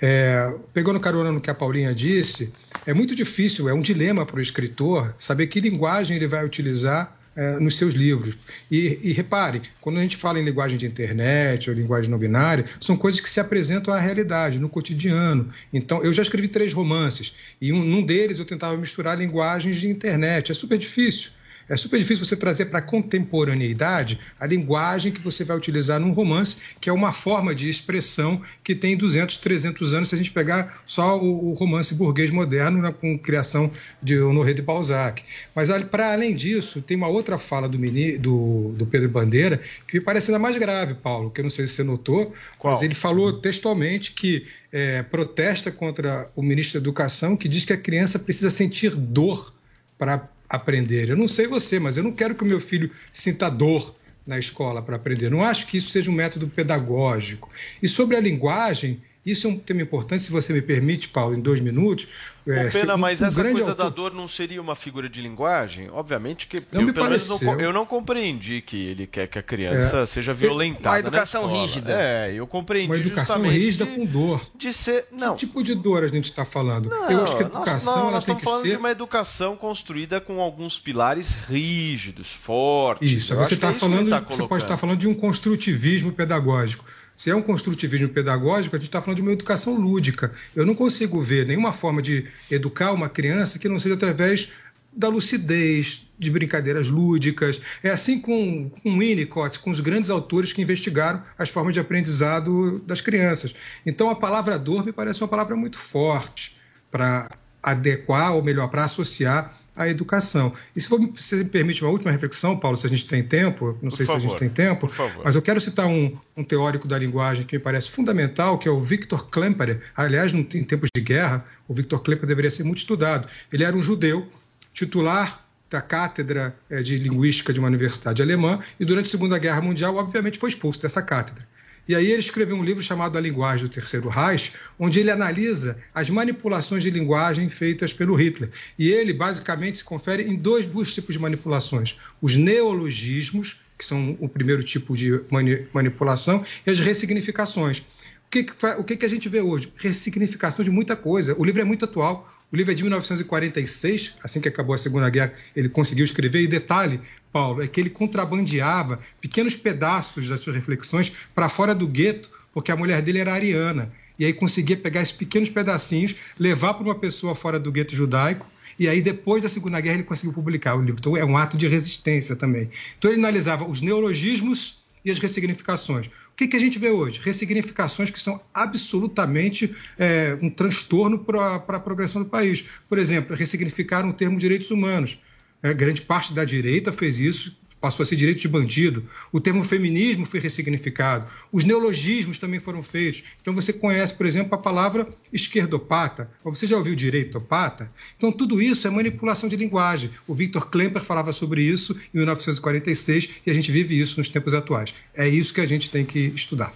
É, pegando carona no que a Paulinha disse, é muito difícil, é um dilema para o escritor saber que linguagem ele vai utilizar é, nos seus livros. E, e, repare, quando a gente fala em linguagem de internet ou linguagem não binária, são coisas que se apresentam à realidade, no cotidiano. Então, eu já escrevi três romances, e um, num deles eu tentava misturar linguagens de internet. É super difícil. É super difícil você trazer para a contemporaneidade a linguagem que você vai utilizar num romance, que é uma forma de expressão que tem 200, 300 anos, se a gente pegar só o, o romance burguês moderno, né, com criação de Honoré de Balzac. Mas, para além disso, tem uma outra fala do, do, do, Pedro Bandeira que me parece ainda mais grave, Paulo, que eu não sei se você notou, Qual? mas ele falou textualmente que é, protesta contra o ministro da Educação, que diz que a criança precisa sentir dor para aprender. Eu não sei você, mas eu não quero que o meu filho sinta dor na escola para aprender. Não acho que isso seja um método pedagógico. E sobre a linguagem, isso é um tema importante, se você me permite, Paulo, em dois minutos. É, pena, mas um essa coisa autor... da dor não seria uma figura de linguagem? Obviamente que não eu, pelo menos não, eu não compreendi que ele quer que a criança é. seja violentada. Uma educação rígida. É, eu compreendi. Uma educação rígida de, com dor. De ser. Não. Que tipo de dor a gente está falando? Não, eu acho que a educação. Nós, não, nós estamos falando ser... de uma educação construída com alguns pilares rígidos, fortes. Isso, você está é falando. Tá você pode estar falando de um construtivismo pedagógico. Se é um construtivismo pedagógico, a gente está falando de uma educação lúdica. Eu não consigo ver nenhuma forma de educar uma criança que não seja através da lucidez, de brincadeiras lúdicas. É assim com, com Winnicott, com os grandes autores que investigaram as formas de aprendizado das crianças. Então, a palavra dor me parece uma palavra muito forte para adequar, ou melhor, para associar a educação. E se você me permite uma última reflexão, Paulo, se a gente tem tempo, não por sei favor, se a gente tem tempo, mas eu quero citar um, um, teórico da linguagem que me parece fundamental, que é o Victor Klemperer. Aliás, em tempos de guerra, o Victor Klemperer deveria ser muito estudado. Ele era um judeu, titular da cátedra eh, de linguística de uma universidade alemã, e durante a Segunda Guerra Mundial, obviamente, foi expulso dessa cátedra. E aí ele escreveu um livro chamado A Linguagem do Terceiro Reich, onde ele analisa as manipulações de linguagem feitas pelo Hitler. E ele basicamente se confere em dois, dois tipos de manipulações: os neologismos, que são o primeiro tipo de mani manipulação, e as ressignificações. O que, que, o que, que a gente vê hoje? Ressignificação de muita coisa. O livro é muito atual. O livro é de 1946, assim que acabou a Segunda Guerra, ele conseguiu escrever. E detalhe, Paulo, é que ele contrabandeava pequenos pedaços das suas reflexões para fora do gueto, porque a mulher dele era ariana. E aí conseguia pegar esses pequenos pedacinhos, levar para uma pessoa fora do gueto judaico, e aí, depois da Segunda Guerra, ele conseguiu publicar o livro. Então, é um ato de resistência também. Então, ele analisava os neologismos e as ressignificações. Que, que a gente vê hoje? Ressignificações que são absolutamente é, um transtorno para a progressão do país. Por exemplo, ressignificar o termo direitos humanos. É, grande parte da direita fez isso, passou a ser direito de bandido. O termo feminismo foi ressignificado. Os neologismos também foram feitos. Então você conhece, por exemplo, a palavra esquerdopata. Você já ouviu direitopata? Então tudo isso é manipulação de linguagem. O Victor Klemper falava sobre isso em 1946 e a gente vive isso nos tempos atuais. É isso que a gente tem que estudar.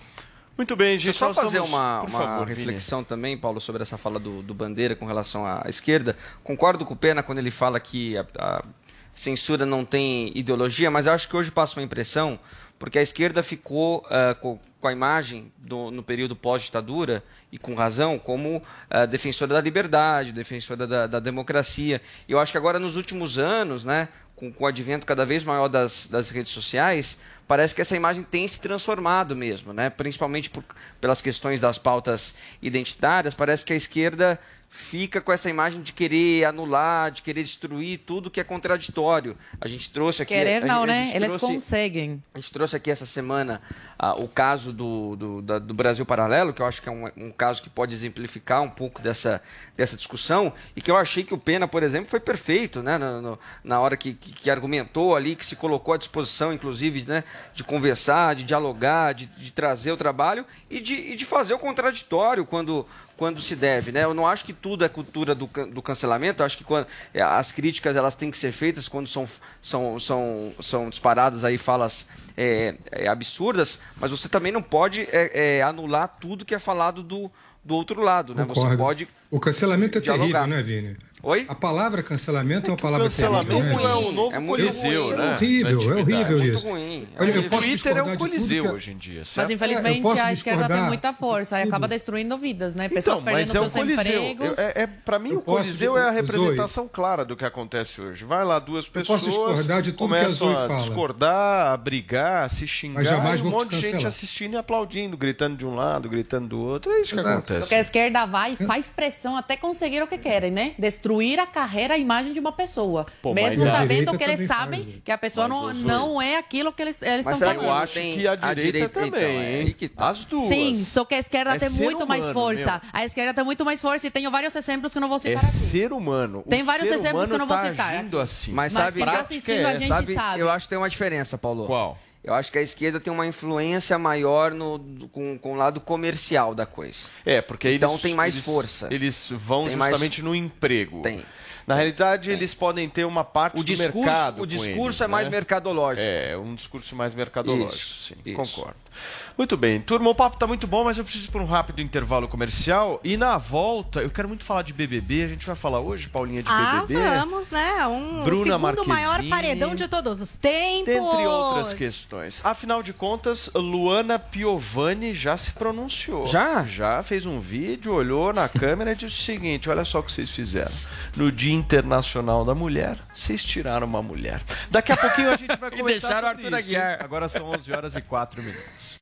Muito bem, gente. Deixa eu só fazer estamos... uma, uma favor, reflexão Vini. também, Paulo, sobre essa fala do, do, Bandeira com relação à esquerda. Concordo com o Pena quando ele fala que a, a censura não tem ideologia, mas eu acho que hoje passa uma impressão, porque a esquerda ficou uh, com, com, a imagem do, no período pós-ditadura, e com razão, como uh, defensora da liberdade, defensora da, da democracia. E eu acho que agora, nos últimos anos, né, com, com o advento cada vez maior das, das redes sociais, parece que essa imagem tem se transformado mesmo, né? principalmente por, pelas questões das pautas identitárias. Parece que a esquerda fica com essa imagem de querer anular, de querer destruir tudo que é contraditório. A gente trouxe aqui. Querer não, a, a né? Eles trouxe, conseguem. A gente trouxe aqui essa semana uh, o caso do, do, da, do, Brasil Paralelo, que eu acho que é um, um, caso que pode exemplificar um pouco dessa, dessa discussão, e que eu achei que o Pena, por exemplo, foi perfeito, né? Na, no, na hora que, que, que, argumentou ali, que se colocou à disposição, inclusive, né? de conversar, de dialogar, de, de trazer o trabalho e de, e de fazer o contraditório quando quando se deve, né? Eu não acho que tudo é cultura do, do cancelamento. Eu acho que quando, é, as críticas elas têm que ser feitas quando são, são, são, são disparadas aí falas é, é, absurdas, mas você também não pode é, é, anular tudo que é falado do, do outro lado, né? Você Concordo. pode O cancelamento é dialogar. terrível, né, Vini? Oi? A palavra cancelamento é, uma palavra cancelamento terrível. né, é o novo É Coliseu, ruim. né? É horrível, é atividade. horrível muito isso. ruim. Olha, eu Twitter é tudo Coliseu que hoje em dia. Mas certo? É, eu infelizmente posso a esquerda tem muita força, aí tudo. acaba destruindo vidas, né? Pessoas Então, mas perdendo é seus Coliseu. empregos. Eu- É, é, pra mim, Eu o Coliseu é a representação clara do que acontece hoje. Vai lá duas pessoas, começam a discordar, a brigar, a se xingar, Mas e um monte de gente assistindo e aplaudindo, gritando de um lado, gritando do outro. É isso que acontece. Porque a esquerda vai e faz pressão até conseguir o que querem, né? Destruir a carreira, a imagem de uma pessoa. Pô, mesmo sabendo direita que eles sabem faz, que a pessoa não, não é aquilo que eles, eles Mas estão falando. Eu acho tem que a a direita, direita- também, então, é hein? aí que tá. As duas. Sim, só que a esquerda É tem muito mais humano, força. meu. A esquerda tem muito mais força e tenho vários exemplos que eu não vou É citar aqui. ser humano. Tem o vários ser exemplos que eu não vou tá citar assim. Mas, Mas sabe, quem tá prática assistindo é a gente sabe, sabe. eu acho que tem uma diferença, Paulo. Qual? Eu acho que a esquerda tem uma influência maior no, com, com o lado comercial da coisa. É, porque Então eles, tem mais eles- força. Eles vão Tem mais- justamente no emprego. Tem. Na realidade, eles podem ter uma parte O do discurso, mercado. o discurso eles, é mais né? mercadológico. É, um discurso mais mercadológico, Isso, sim, isso. concordo. Muito bem, turma, o papo tá muito bom, mas eu preciso ir por um rápido intervalo comercial. E na volta, eu quero muito falar de BBB. A gente vai falar hoje, Paulinha, de Ah, BBB. vamos, né? Um Bruna segundo maior paredão de todos os tempos. Dentre outras questões. Afinal de contas, Luana Piovani já se pronunciou. Já? Já fez um vídeo, olhou na câmera e disse o seguinte: olha só o que vocês fizeram. No Dia Internacional da Mulher, vocês tiraram uma mulher. Daqui a pouquinho a gente vai E comentar deixaram sobre Arthur isso? Aguiar. Agora são 11 horas e 4 minutos.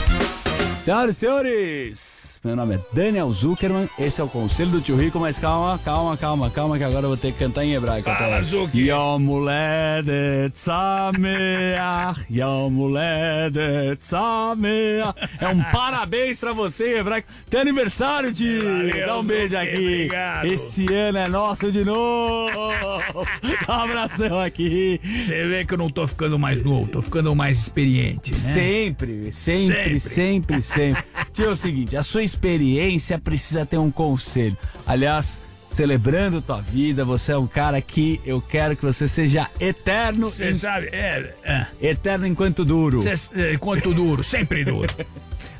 Senhoras e senhores, meu nome é Daniel Zuckerman, esse é o Conselho do Tio Rico, mas calma, calma, calma, calma, que agora eu vou ter que cantar em hebraico. Fala, até. Zuki. Yom Uledet Sameach, Yom Uledet Sameach. É um parabéns pra você hebraico. Tem aniversário, tio! Valeu, Dá um beijo aqui. obrigado. Esse ano é nosso de novo. Dá um abração aqui. Você vê que eu não tô ficando mais novo, tô ficando mais experiente, né? Sempre, sempre, sempre, sempre. Tio, é o seguinte, a sua experiência precisa ter um conselho. Aliás, celebrando tua vida, você é um cara que eu quero que você seja eterno. Você em- sabe, é, é. Eterno enquanto duro. Cê, é, quanto duro, sempre duro.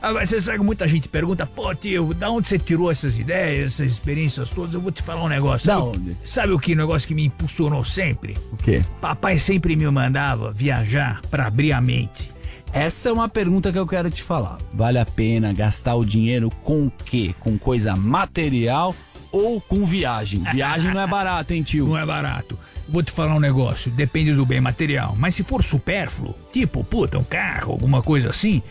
Agora, você sabe que muita gente pergunta, pô, tio, da onde você tirou essas ideias, essas experiências todas? Eu vou te falar um negócio. Da Sabe- onde? Sabe o que negócio que me impulsionou sempre? O quê? Papai sempre me mandava viajar pra abrir a mente. Essa é uma pergunta que eu quero te falar. Vale a pena gastar o dinheiro com o quê? Com coisa material ou com viagem? Viagem não é barato, hein, tio? Não é barato. Vou te falar um negócio, depende do bem material. Mas se for supérfluo, tipo, puta, um carro, alguma coisa assim,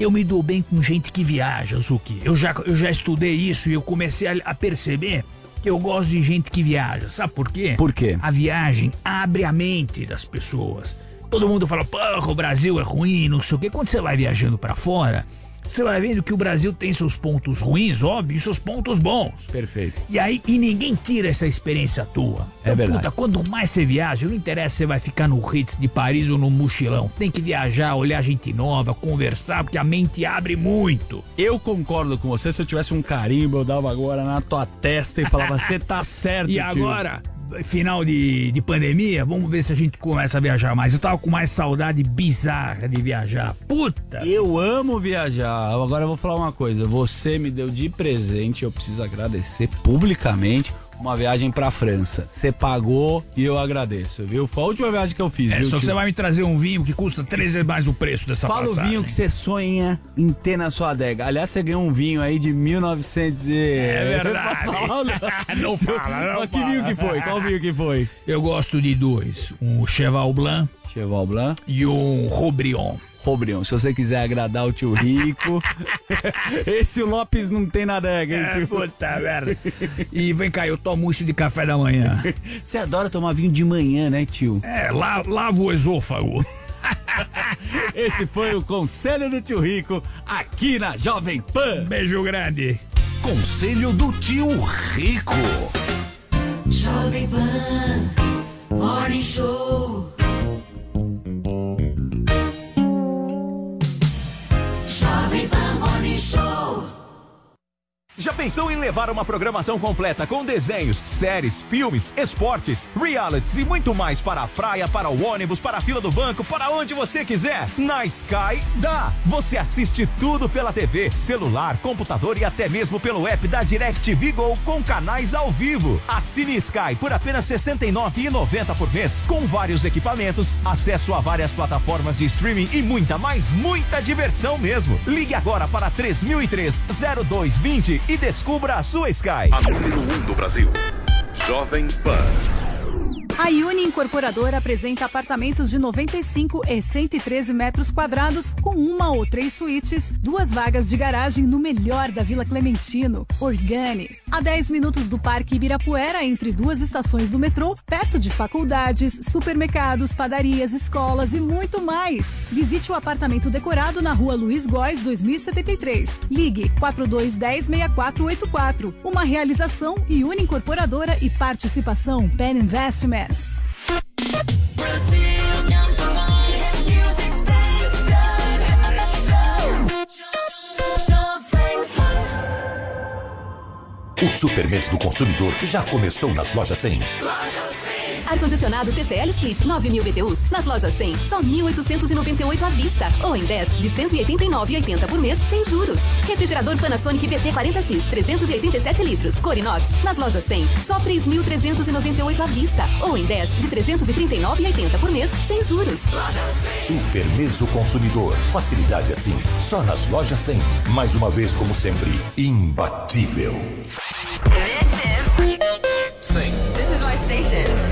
eu me dou bem com gente que viaja, Zuki. Eu já, eu já estudei isso e eu comecei a, a perceber que eu gosto de gente que viaja. Sabe por quê? Por quê? A viagem abre a mente das pessoas. Todo mundo fala, porra, o Brasil é ruim, não sei o quê. Quando você vai viajando pra fora, você vai vendo que o Brasil tem seus pontos ruins, óbvio, e seus pontos bons. Perfeito. E aí, e ninguém tira essa experiência tua. É verdade. Puta, quanto mais você viaja, não interessa se você vai ficar no Ritz de Paris ou no mochilão. Tem que viajar, olhar gente nova, conversar, porque a mente abre muito. Eu concordo com você. Se eu tivesse um carimbo, eu dava agora na tua testa e falava: você tá certo, E tio." agora, final de, de pandemia, vamos ver se a gente começa a viajar mais. Eu tava com mais saudade bizarra de viajar. Puta! Eu amo viajar. Agora eu vou falar uma coisa. Você me deu de presente, eu preciso agradecer publicamente uma viagem pra França. Você pagou e eu agradeço, viu? Foi a última viagem que eu fiz, É, viu? só que você vai me trazer um vinho que custa três vezes mais o preço dessa Fala o passagem. vinho que você sonha em ter na sua adega. Aliás, você ganhou um vinho aí de 1900 e... É verdade. Não? Não fala, não Que fala. vinho que foi? Qual vinho que foi? Eu gosto de dois. Um Cheval Blanc Cheval Blanc. e um Robrion. Robrião, se você quiser agradar o tio Rico. Esse Lopes não tem na adega, hein, É, tio? puta merda. E vem cá, eu tomo isso de café da manhã. Você adora tomar vinho de manhã, né, tio? É, la, lava o esôfago. Esse foi o Conselho do Tio Rico aqui na Jovem Pan. Beijo grande. Conselho do Tio Rico. Jovem Pan Morning Show. Já pensou em levar uma programação completa com desenhos, séries, filmes, esportes, realities e muito mais para a praia, para o ônibus, para a fila do banco, para onde você quiser? Na Sky dá! Você assiste tudo pela TV, celular, computador e até mesmo pelo app da DirecTV Go com canais ao vivo. Assine Sky por apenas R$ 69,90 por mês, com vários equipamentos, acesso a várias plataformas de streaming e muita, mais muita diversão mesmo. Ligue agora para 3003-0220 e descubra a sua Sky. A número 1 um do Brasil. Jovem Pan. A Uni Incorporadora apresenta apartamentos de 95 e 113 metros quadrados com uma ou três suítes, duas vagas de garagem no melhor da Vila Clementino, Organi. A 10 minutos do Parque Ibirapuera, entre duas estações do metrô, perto de faculdades, supermercados, padarias, escolas e muito mais. Visite o apartamento decorado na rua Luiz Góes 2073. Ligue 4210 6484. Uma realização Uni Incorporadora e participação Pen Investments. Jovem O Super Mês do Consumidor já começou nas lojas 100. Ar-condicionado TCL Split 9000 BTUs nas lojas 100, só 1.898 à vista. Ou em 10 de 189,80 por mês, sem juros. Refrigerador Panasonic VT40X 387 litros, Corinox, nas lojas 100, só 3.398 à vista. Ou em 10 de 339,80 por mês, sem juros. Super Mês do Consumidor. Facilidade assim, só nas lojas 100. Mais uma vez, como sempre, imbatível. This is my station.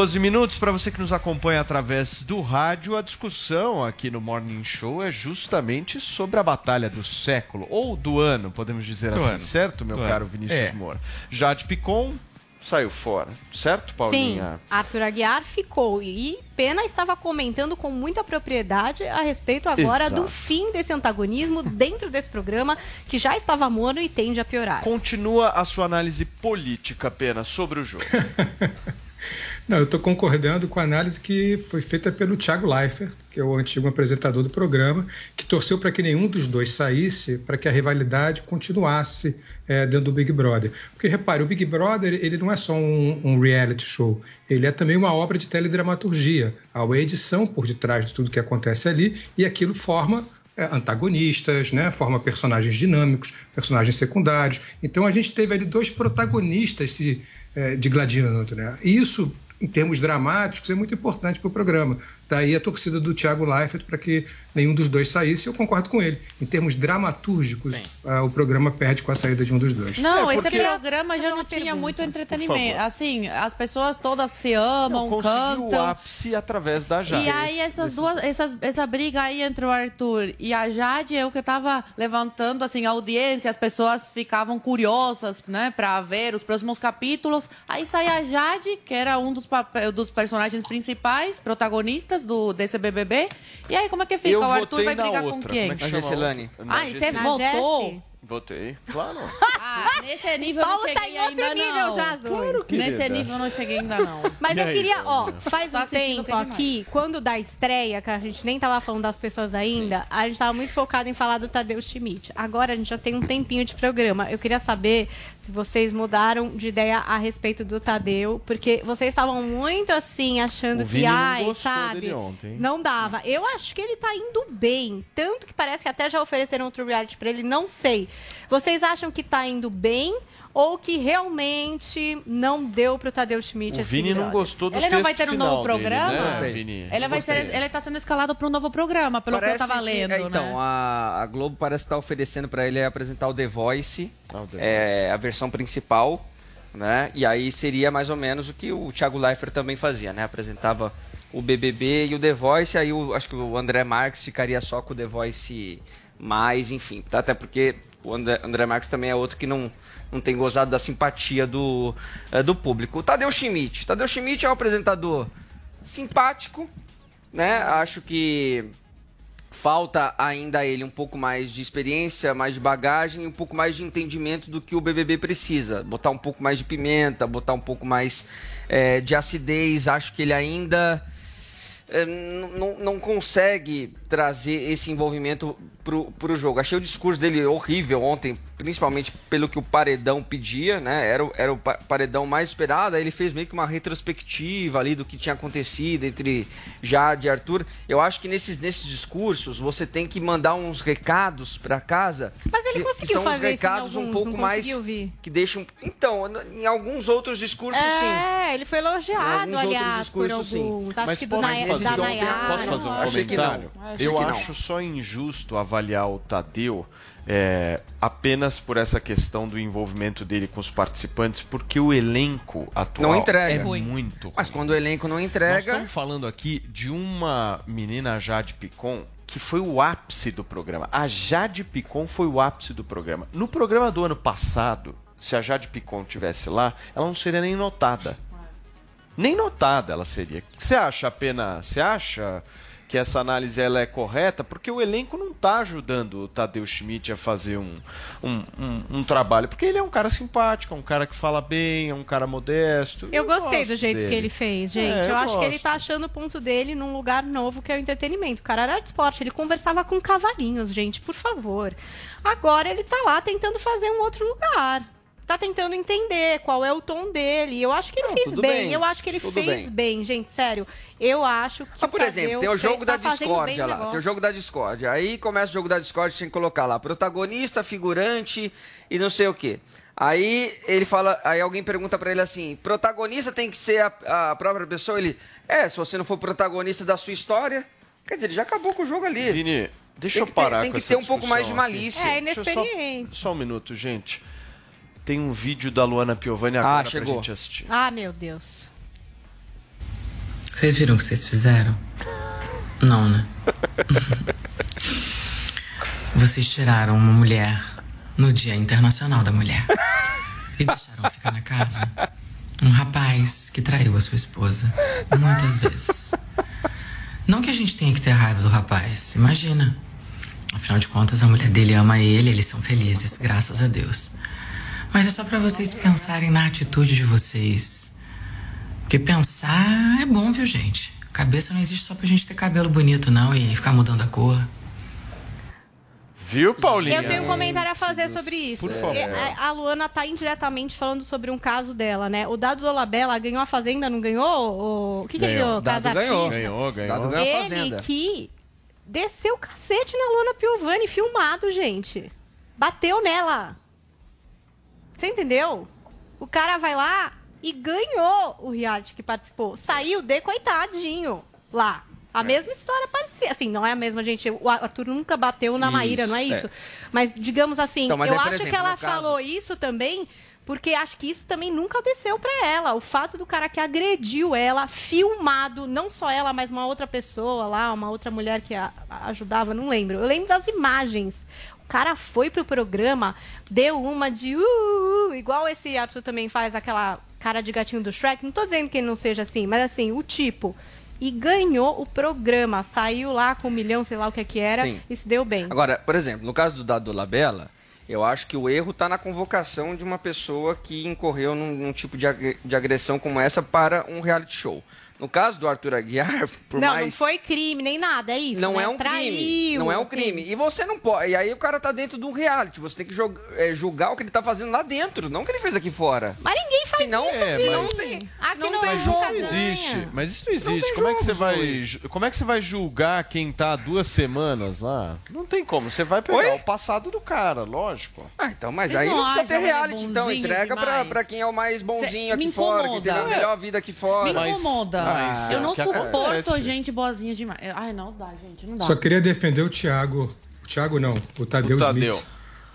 12 minutos para você que nos acompanha através do rádio. A discussão aqui no Morning Show é justamente sobre a batalha do século, ou do ano, podemos dizer Do assim, ano. certo, meu Do caro ano. Vinícius É. Moura? Jade Picon saiu fora, certo, Sim, Paulinha? Arthur Aguiar ficou. E Pena estava comentando com muita propriedade a respeito agora Exato. do fim desse antagonismo dentro desse programa, que já estava morno e tende a piorar. Continua a sua análise política apenas sobre o jogo. Não, eu estou concordando com a análise que foi feita pelo Thiago Leifert, que é o antigo apresentador do programa, que torceu para que nenhum dos dois saísse, para que a rivalidade continuasse é, dentro do Big Brother. Porque repare, o Big Brother ele não é só um, um reality show, ele é também uma obra de teledramaturgia. Há uma edição por detrás de tudo que acontece ali e aquilo forma é, antagonistas, né? forma personagens dinâmicos, personagens secundários. Então a gente teve ali dois protagonistas se é, digladiando. Né? E isso, em termos dramáticos, é muito importante para o programa. Daí a torcida do Thiago Leifert para que nenhum dos dois saísse, eu concordo com ele. Em termos dramatúrgicos, ah, o programa perde com a saída de um dos dois. Não, É, esse programa já não tinha muito entretenimento. Assim, as pessoas todas se amam, Conseguiu o cantam. ápice através da Jade. E aí essas duas, essas, essa briga aí entre o Arthur e a Jade, eu que tava levantando assim a audiência, as pessoas ficavam curiosas, né, para ver os próximos capítulos. Aí sai a Jade, que era um dos papel, dos personagens principais, protagonistas do desse BBB. E aí como é que fica? Eu o Arthur vai brigar outra. com quem? Como é que chama Gessilane. Ah, e você votou? Votei, claro. Ah, nesse nível Paulo eu não tá cheguei em outro ainda nível não. já, Zoe. Claro, Nesse querida. nível eu não cheguei ainda não. Mas E eu aí, queria, ó, faz um tempo que aqui, quando da estreia, que a gente nem tava falando das pessoas ainda, a gente tava muito focado em falar do Tadeu Schmidt. Agora a gente já tem um tempinho de programa. Eu queria saber vocês mudaram de ideia a respeito do Tadeu, porque vocês estavam muito assim, achando O que, Vini não ai, gostou sabe? dele ontem? Não dava. Eu acho que ele tá indo bem. Tanto que parece que até já ofereceram outro reality pra ele, não sei. Vocês acham que tá indo bem? Ou que realmente não deu pro Tadeu Schmidt O Vini não gostou do Ele não vai ter um novo dele, programa? né, Gostei. Vini? Ele vai ser, ele tá sendo escalado para um novo programa, pelo que eu tava que- lendo, é, então, né? a, a Globo parece estar oferecendo para ele apresentar o The Voice, o The é, a versão principal, né? E aí seria mais ou menos o que o Thiago Leifert também fazia, né? Apresentava o BBB e o The Voice, aí o- acho que o André Marques ficaria só com o The Voice mais, enfim. tá? Até porque o André, André Marques também é outro que não, não tem gozado da simpatia do, eh, do público. O Tadeu Schmidt. Tadeu Schmidt é um apresentador simpático, né? Acho que falta ainda a ele um pouco mais de experiência, mais de bagagem, um pouco mais de entendimento do que o BBB precisa. Botar um pouco mais de pimenta, botar um pouco mais eh, de acidez. Acho que ele ainda não- não consegue trazer esse envolvimento pro, pro jogo. Achei o discurso dele horrível ontem, principalmente pelo que o Paredão pedia, né? Era, o- era o pa- Paredão mais esperado, aí ele fez meio que uma retrospectiva ali do que tinha acontecido entre Jade e Arthur. Eu acho que nesses, nesses discursos você tem que mandar uns recados pra casa. Mas ele que- que conseguiu são uns fazer isso em recados um alguns, pouco não mais conseguiu, Vi? que deixam. Então, em alguns outros discursos sim. É, ele foi elogiado, Em alguns aliás, outros por discursos, sim. alguns. Acho Mas que do fazer da um- Nayara. Posso fazer um comentário? Eu que não. acho só injusto avaliar o Tadeu é, apenas por essa questão do envolvimento dele com os participantes, porque o elenco atual Não entrega. é Ruim. muito ruim. Mas quando o elenco não Nós entrega. estamos falando aqui de uma menina Jade Picon que foi o ápice do programa. A Jade Picon foi o ápice do programa. No programa do ano passado, se a Jade Picon tivesse lá, ela não seria nem notada. Nem notada ela seria. O que você acha, apenas? Você acha que essa análise ela é correta? Porque o elenco não está ajudando o Tadeu Schmidt a fazer um, um, um, um trabalho. Porque ele é um cara simpático, é um cara que fala bem, é um cara modesto. Eu gostei gosto do jeito dele. que ele fez, gente. É, eu, eu acho que ele gosto. tá achando o ponto dele num lugar novo que é o entretenimento. O cara era de esporte, ele conversava com cavalinhos, gente, por favor. Agora ele tá lá tentando fazer um outro lugar. Tá tentando entender qual é o tom dele. Eu acho que ele Não, fez bem. bem, Eu acho que ele tudo fez bem. bem. gente, sério. Eu acho que Mas, por o exemplo, tem o jogo da tá discórdia lá. negócio. Tem o jogo da discórdia. Aí começa o jogo da discórdia, tem que colocar lá protagonista, figurante e não sei o quê. Aí ele fala, aí alguém pergunta pra ele assim: protagonista tem que ser a, a própria pessoa? Ele, é, se você não for protagonista da sua história, quer dizer, ele já acabou com o jogo ali. Vini, deixa Tem eu que ter- parar tem com que essa ter um pouco mais de discussão aqui. malícia. É, eu só- inexperiência. Só, um minuto, gente. Tem um vídeo da Luana Piovani agora pra chegou. gente assistir. Ah, meu Deus. Vocês viram o que vocês fizeram? Não, né? Vocês tiraram uma mulher no Dia Internacional da Mulher e deixaram ficar na casa um rapaz que traiu a sua esposa muitas vezes. Não que a gente tenha que ter raiva do rapaz, imagina. Afinal de contas, a mulher dele ama ele, eles são felizes, graças a Deus. Mas é só pra vocês pensarem na atitude de vocês. Porque pensar é bom, viu, gente? Cabeça não existe só pra gente ter cabelo bonito, não, e ficar mudando a cor. Viu, Paulinha? Eu tenho um comentário a fazer sobre isso. Por favor. E, A Luana tá indiretamente falando sobre um caso dela, né? O Dado Dolabella ganhou a Fazenda, não ganhou? O que, que ele ganhou? Dado Casa ganhou. Ganhou, ganhou. Dado ganhou a Ele Fazenda. que desceu o cacete na Luana Piovani, filmado, gente. Bateu nela. Você entendeu? O cara vai lá e ganhou o reality que participou. Saiu de coitadinho lá. É. A mesma história parecia. Assim, não é a mesma, gente. O Arthur nunca bateu na Isso, Maíra, não é isso? é. Mas, digamos assim, Então, mas eu por acho exemplo, que ela caso- falou isso também porque acho que isso também nunca desceu pra ela. O fato do cara que agrediu ela, filmado, não só ela, mas uma outra pessoa lá, uma outra mulher que a ajudava, não lembro. Eu lembro das imagens. O cara foi pro programa, deu uma de uh, uh, uh, igual esse Arthur também faz aquela cara de gatinho do Shrek. Não tô dizendo que ele não seja assim, mas assim, o tipo. E ganhou o programa. Saiu lá com um milhão, sei lá o que que era, Sim. e se deu bem. Agora, por exemplo, no caso do Dado Labella, eu acho que o erro está na convocação de uma pessoa que incorreu num, num tipo de, ag- de agressão como essa para um reality show. No caso do Arthur Aguiar, por não, mais... não foi crime nem nada, é isso. Não né? é um crime. Traiu, Não é um assim. crime. E você não pode. E aí o cara tá dentro de um reality. Você tem que jog- é, julgar o que ele tá fazendo lá dentro, não o que ele fez aqui fora. Mas ninguém faz Senão, isso, É, senão mas- não tem. Aqui não não tem é Mas isso jogo. não existe. Mas isso não existe. tem como é que você jogo, vai, ju- como é que você vai julgar quem tá há duas semanas lá? Não tem como. Você vai pegar Oi? o passado do cara, lógico. Ah, então, mas Vocês aí não não precisa ter ele reality, então. bonzinho Entrega pra, demais? pra quem é o mais bonzinho Cê- aqui fora, que teve a melhor vida aqui fora. Me incomoda. Mas eu é não suporto acontece. gente boazinha demais. Ai, não dá, gente, não dá. Só queria defender o Thiago. O Thiago não, o Tadeu, O Tadeu. Smith.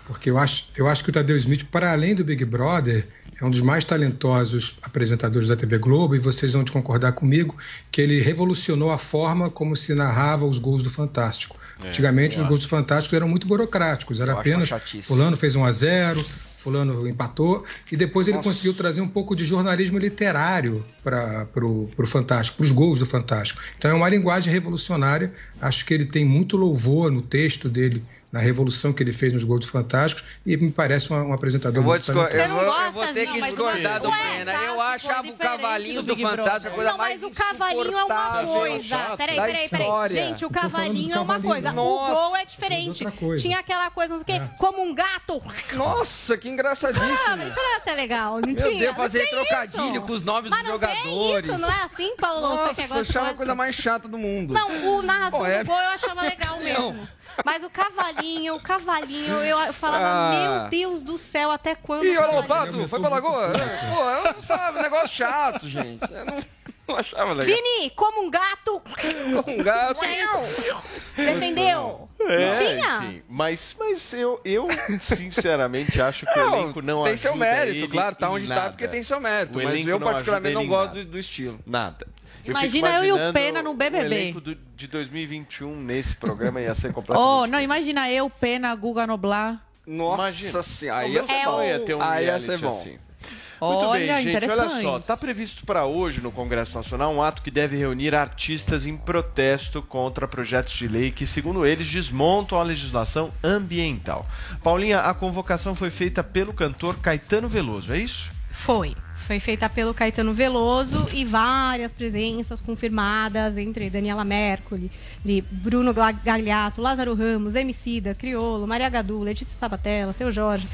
Porque eu acho, eu acho que o Tadeu Smith, para além do Big Brother, é um dos mais talentosos apresentadores da TV Globo e vocês vão te concordar comigo que ele revolucionou a forma como se narrava os gols do Fantástico. É, Antigamente eu os gols do Fantástico eram muito burocráticos, era Eu apenas fulano fez um a 0, fulano empatou e depois ele Nossa. conseguiu trazer um pouco de jornalismo literário para o Fantástico, para os gols do Fantástico. Então é uma linguagem revolucionária. Acho que ele tem muito louvor no texto dele, na revolução que ele fez nos gols do Fantástico e me parece um, um apresentador Eu vou, muito talentoso. eu, vou, eu vou ter que discordar do Pena. Eu achava o Cavalinhos do, Fantástico a coisa Não, mais mas o cavalinho é uma coisa. Peraí, peraí, peraí. Gente, o do cavalinho é uma cavalinho. coisa. Nossa. O gol é diferente. Tinha aquela coisa, não sei o quê, como um gato. Nossa, que engraçadíssimo. Ah, mas isso era até legal, não Meu tinha? Deus, Não fazer trocadilho isso. com os nomes Mas dos não jogadores. Isso, não é assim, Paulo? Nossa, gosta eu achava a coisa mais chata do mundo. Não, o narração é- do gol eu achava legal mesmo. Mas o cavalinho, o cavalinho, eu, eu falava, Ah. meu Deus do céu, até quando. Ih, o olha o Pato, foi pra Lagoa? Pô, eu não sabe, negócio chato, gente. Eu não, não achava legal. Vini, como um gato. Como um gato. Defendeu. É, não tinha? enfim, mas, mas eu, eu sinceramente acho que o Não, elenco não tem ajuda seu mérito, claro, tá onde tá nada. porque tem seu mérito, O mas eu particularmente não gosto do, do estilo. Nada. Eu Imagina eu e o Pena no BBB. O elenco do- de 2021 nesse programa ia ser completamente... Oh, não, imagina eu, Pena, Guga Noblar. Nossa Imagina. senhora, aí ia ser não bom. ia ter um Aí ia ser bom. assim. Muito Olha, bem, gente, olha só, está previsto para hoje no Congresso Nacional um ato que deve reunir artistas em protesto contra projetos de lei que, segundo eles, desmontam a legislação ambiental. Paulinha, a convocação foi feita pelo cantor Caetano Veloso, é isso? Foi. Foi feita pelo Caetano Veloso e várias presenças confirmadas entre Daniela Mercury, Bruno Gagliasso, Lázaro Ramos, Emicida, Criolo, Maria Gadu, Letícia Sabatella, Seu Jorge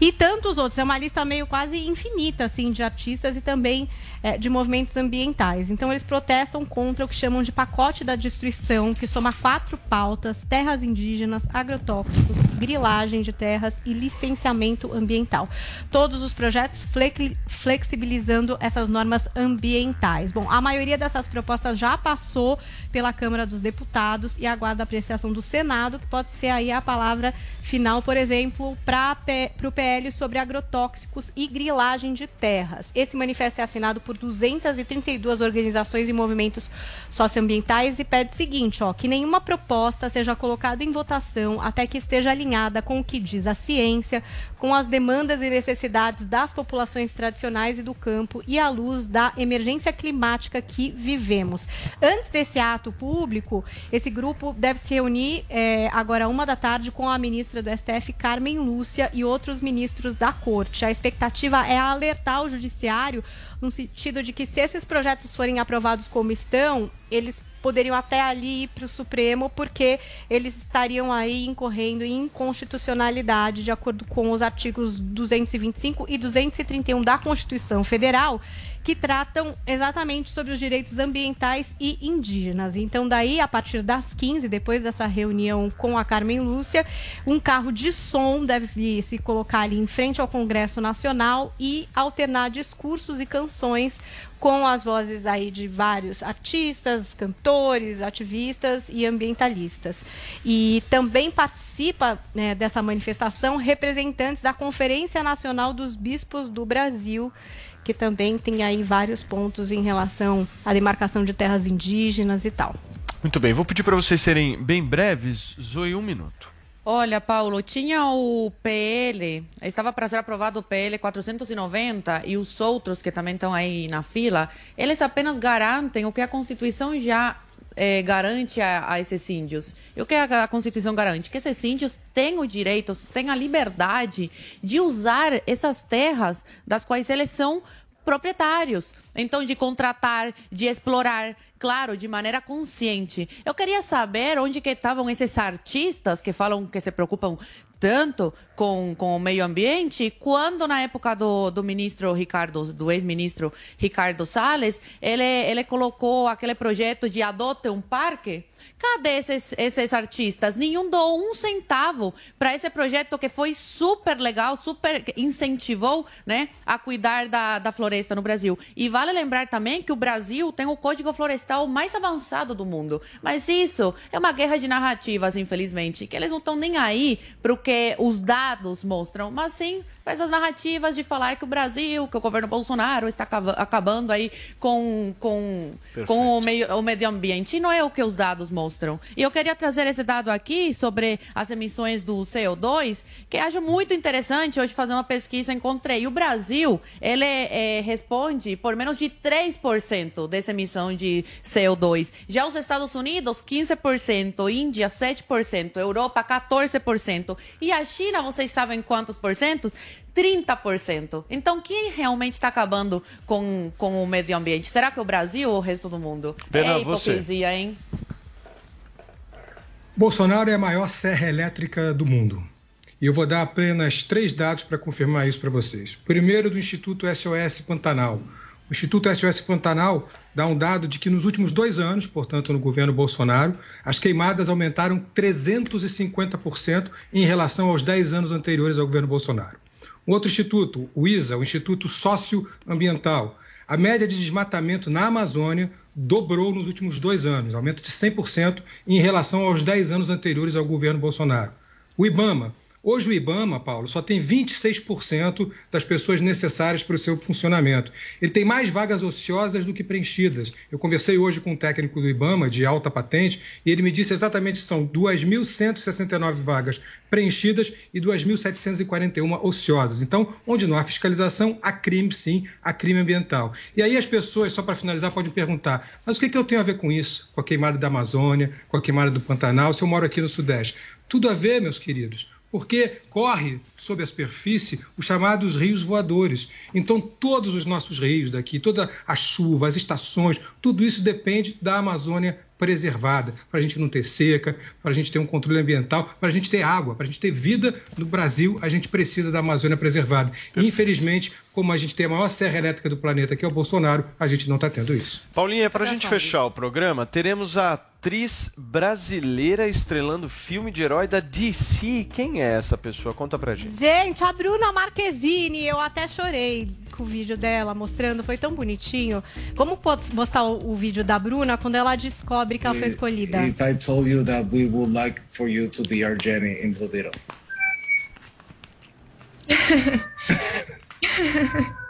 e tantos outros. É uma lista meio quase infinita assim de artistas e também eh, de movimentos ambientais. Então eles protestam contra o que chamam de pacote da destruição, que soma quatro pautas: terras indígenas, agrotóxicos, grilagem de terras e licenciamento ambiental. Todos os projetos flex- flexibilizando essas normas ambientais. Bom, a maioria dessas propostas já passou pela Câmara dos Deputados e aguarda a apreciação do Senado, que pode ser aí a palavra final, por exemplo, para o PL sobre agrotóxicos e grilagem de terras. Esse manifesto é assinado por 232 organizações e movimentos socioambientais e pede o seguinte, ó, que nenhuma proposta seja colocada em votação até que esteja alinhada com o que diz a ciência, com as demandas e necessidades das populações tradicionais e do campo e à luz da emergência climática que vivemos. Antes desse ato público, esse grupo deve se reunir eh, agora uma da tarde com a ministra do STF, Carmen Lúcia, e outros ministros da corte. A expectativa é alertar o judiciário no sentido de que se esses projetos forem aprovados como estão, eles poderiam até ali ir para o Supremo, porque eles estariam aí incorrendo em inconstitucionalidade, de acordo com os artigos 225 e 231 da Constituição Federal, que tratam exatamente sobre os direitos ambientais e indígenas. Então, daí, a partir das 15, depois dessa reunião com a Carmen Lúcia, um carro de som deve se colocar ali em frente ao Congresso Nacional e alternar discursos e canções com as vozes aí de vários artistas, cantores, ativistas e ambientalistas. E também participa né, dessa manifestação representantes da Conferência Nacional dos Bispos do Brasil, que também tem aí vários pontos em relação à demarcação de terras indígenas e tal. Muito bem, vou pedir para vocês serem bem breves. Zoe, um minuto. Olha, Paulo, tinha o PL, estava para ser aprovado o PL 490 e os outros que também estão aí na fila, eles apenas garantem o que a Constituição já eh, garante a, a esses índios. E o que a, a Constituição garante? Que esses índios têm o direito, têm a liberdade de usar essas terras das quais eles são proprietários. Então, de contratar, de explorar, claro, de maneira consciente. Eu queria saber onde que estavam esses artistas que falam que se preocupam tanto com, com o meio ambiente, quando na época do, do ministro Ricardo, do ex-ministro Ricardo Salles, ele, ele colocou aquele projeto de adote um parque. Cadê esses, esses artistas? Nenhum deu um centavo para esse projeto que foi super legal, super incentivou né, a cuidar da, da floresta no Brasil. E vale lembrar também que o Brasil tem o código florestal mais avançado do mundo. Mas isso é uma guerra de narrativas, infelizmente, que eles não estão nem aí para o que os dados mostram, mas sim para essas narrativas de falar que o Brasil, que o governo Bolsonaro está acaba- acabando aí com, com, com o, meio, o meio ambiente. E não é o que os dados mostram. E eu queria trazer esse dado aqui sobre as emissões do CO2, que acho muito interessante. Hoje, fazendo uma pesquisa, encontrei. O Brasil, ele eh, responde por menos de 3% dessa emissão de CO2. Já os Estados Unidos, 15%. Índia, 7%. Europa, 14%. E a China, vocês sabem quantos por cento? 30%. Então, quem realmente está acabando com, com o meio ambiente? Será que é o Brasil ou o resto do mundo? Bernardo, é hipocrisia, hein? Bolsonaro é a maior serra elétrica do mundo. E eu vou dar apenas três dados para confirmar isso para vocês. Primeiro, do Instituto SOS Pantanal. O Instituto SOS Pantanal dá um dado de que nos últimos dois anos, portanto no governo Bolsonaro, as queimadas aumentaram 350% em relação aos 10 anos anteriores ao governo Bolsonaro. Um outro instituto, o ISA, o Instituto Socioambiental, a média de desmatamento na Amazônia dobrou nos últimos dois anos, aumento de 100% em relação aos 10 anos anteriores ao governo Bolsonaro. O IBAMA, hoje o IBAMA, Paulo, só tem 26% das pessoas necessárias para o seu funcionamento. Ele tem mais vagas ociosas do que preenchidas. Eu conversei hoje com um técnico do IBAMA, de alta patente, e ele me disse exatamente que são 2.169 vagas preenchidas e 2.741 ociosas. Então, onde não há fiscalização, há crime sim, há crime ambiental. E aí as pessoas, só para finalizar, podem perguntar: mas o que, que eu tenho a ver com isso? Com a queimada da Amazônia, com a queimada do Pantanal, se eu moro aqui no Sudeste? Tudo a ver, meus queridos porque corre sob a superfície os chamados rios voadores. Então, todos os nossos rios daqui, toda a chuva, as estações, tudo isso depende da Amazônia preservada, para a gente não ter seca, para a gente ter um controle ambiental, para a gente ter água, para a gente ter vida no Brasil, a gente precisa da Amazônia preservada. E, infelizmente, como a gente tem a maior serra elétrica do planeta, que é o Bolsonaro, a gente não está tendo isso. Paulinha, para a gente fechar o programa, teremos a atriz brasileira estrelando filme de herói da DC. Quem é essa pessoa? Conta pra gente. Gente, a Bruna Marquezine, eu até chorei com o vídeo dela mostrando, foi tão bonitinho. Como pode mostrar o, o vídeo da Bruna quando ela descobre que ela foi escolhida? If I told you that we would like for you to be our Jenny in Blue Beetle.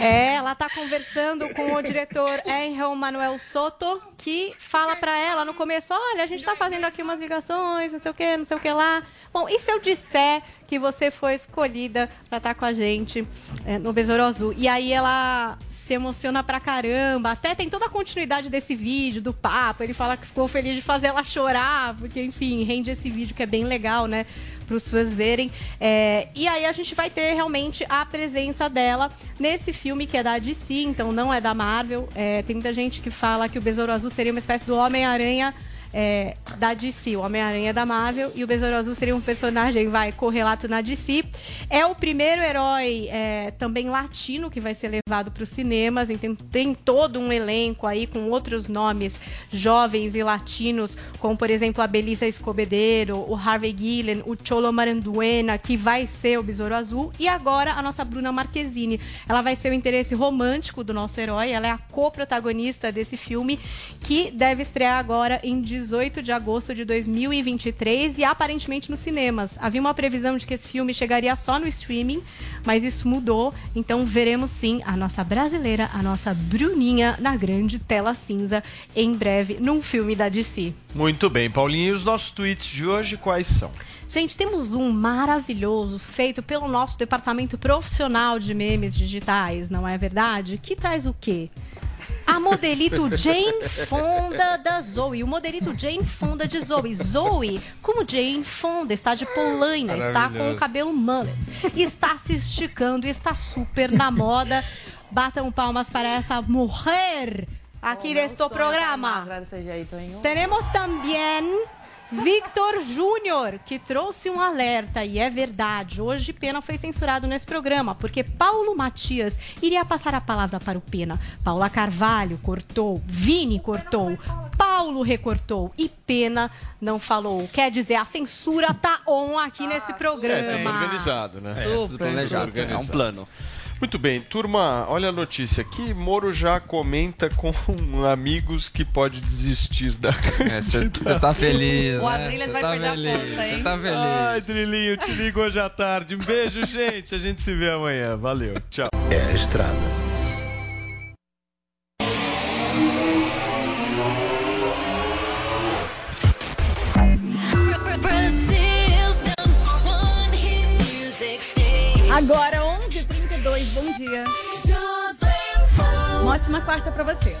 É, ela tá conversando com o diretor Angel Manuel Soto, que fala pra ela no começo, olha, a gente tá fazendo aqui umas ligações, não sei o que, não sei o que lá. Bom, e se eu disser que você foi escolhida pra estar com a gente é, no Besouro Azul? E aí ela se emociona pra caramba, até tem toda a continuidade desse vídeo, do papo, ele fala que ficou feliz de fazer ela chorar, porque, enfim, rende esse vídeo que é bem legal, né? Para os fãs verem. É, e aí a gente vai ter realmente a presença dela nesse filme que é da DC, então não é da Marvel. É, tem muita gente que fala que o Besouro Azul seria uma espécie do Homem-Aranha é, da DC, o Homem-Aranha da Marvel, e o Besouro Azul seria um personagem, vai, correlato na DC. É o primeiro herói é, também latino que vai ser levado para os cinemas, então tem todo um elenco aí com outros nomes jovens e latinos, como por exemplo a Belisa Escobedeiro, o Harvey Guillen, o Cholo Maranduena, que vai ser o Besouro Azul, e agora a nossa Bruna Marquezine. Ela vai ser o interesse romântico do nosso herói, ela é a co-protagonista desse filme, que deve estrear agora em 18 de agosto de 2023 e aparentemente nos cinemas. Havia uma previsão de que esse filme chegaria só no streaming, mas isso mudou, então veremos sim a nossa brasileira, a nossa Bruninha na grande tela cinza em breve num filme da DC. Muito bem, Paulinho. E os nossos tweets de hoje quais são? Gente, temos um maravilhoso feito pelo nosso departamento profissional de memes digitais, não é verdade? Que traz o quê? A modelito Jane Fonda da Zoe. O modelito Jane Fonda de Zoe. Zoe, como Jane Fonda, está de polaina, está com o cabelo mullet, está se esticando, está super na moda. Batam palmas para essa mulher aqui neste programa. Tenemos também Victor Júnior, que trouxe um alerta, e é verdade. Hoje Pena foi censurado nesse programa, porque Paulo Matias iria passar a palavra para o Pena. Paula Carvalho cortou, Vini cortou, Paulo recortou e Pena não falou. Quer dizer, a censura tá on aqui nesse programa. É, tudo organizado, né? Super. É, tudo planejado, É um plano. Muito bem, turma, olha a notícia aqui. Moro já comenta com amigos que pode desistir da Você tá feliz. O né? Adriles vai tá perder a feliz, conta, hein? Você tá feliz. Ai, Drilinho, eu te ligo hoje à tarde. Um beijo, gente. A gente se vê amanhã. Valeu, tchau. É a estrada. Agora 11h32, bom dia. Uma ótima quarta pra você.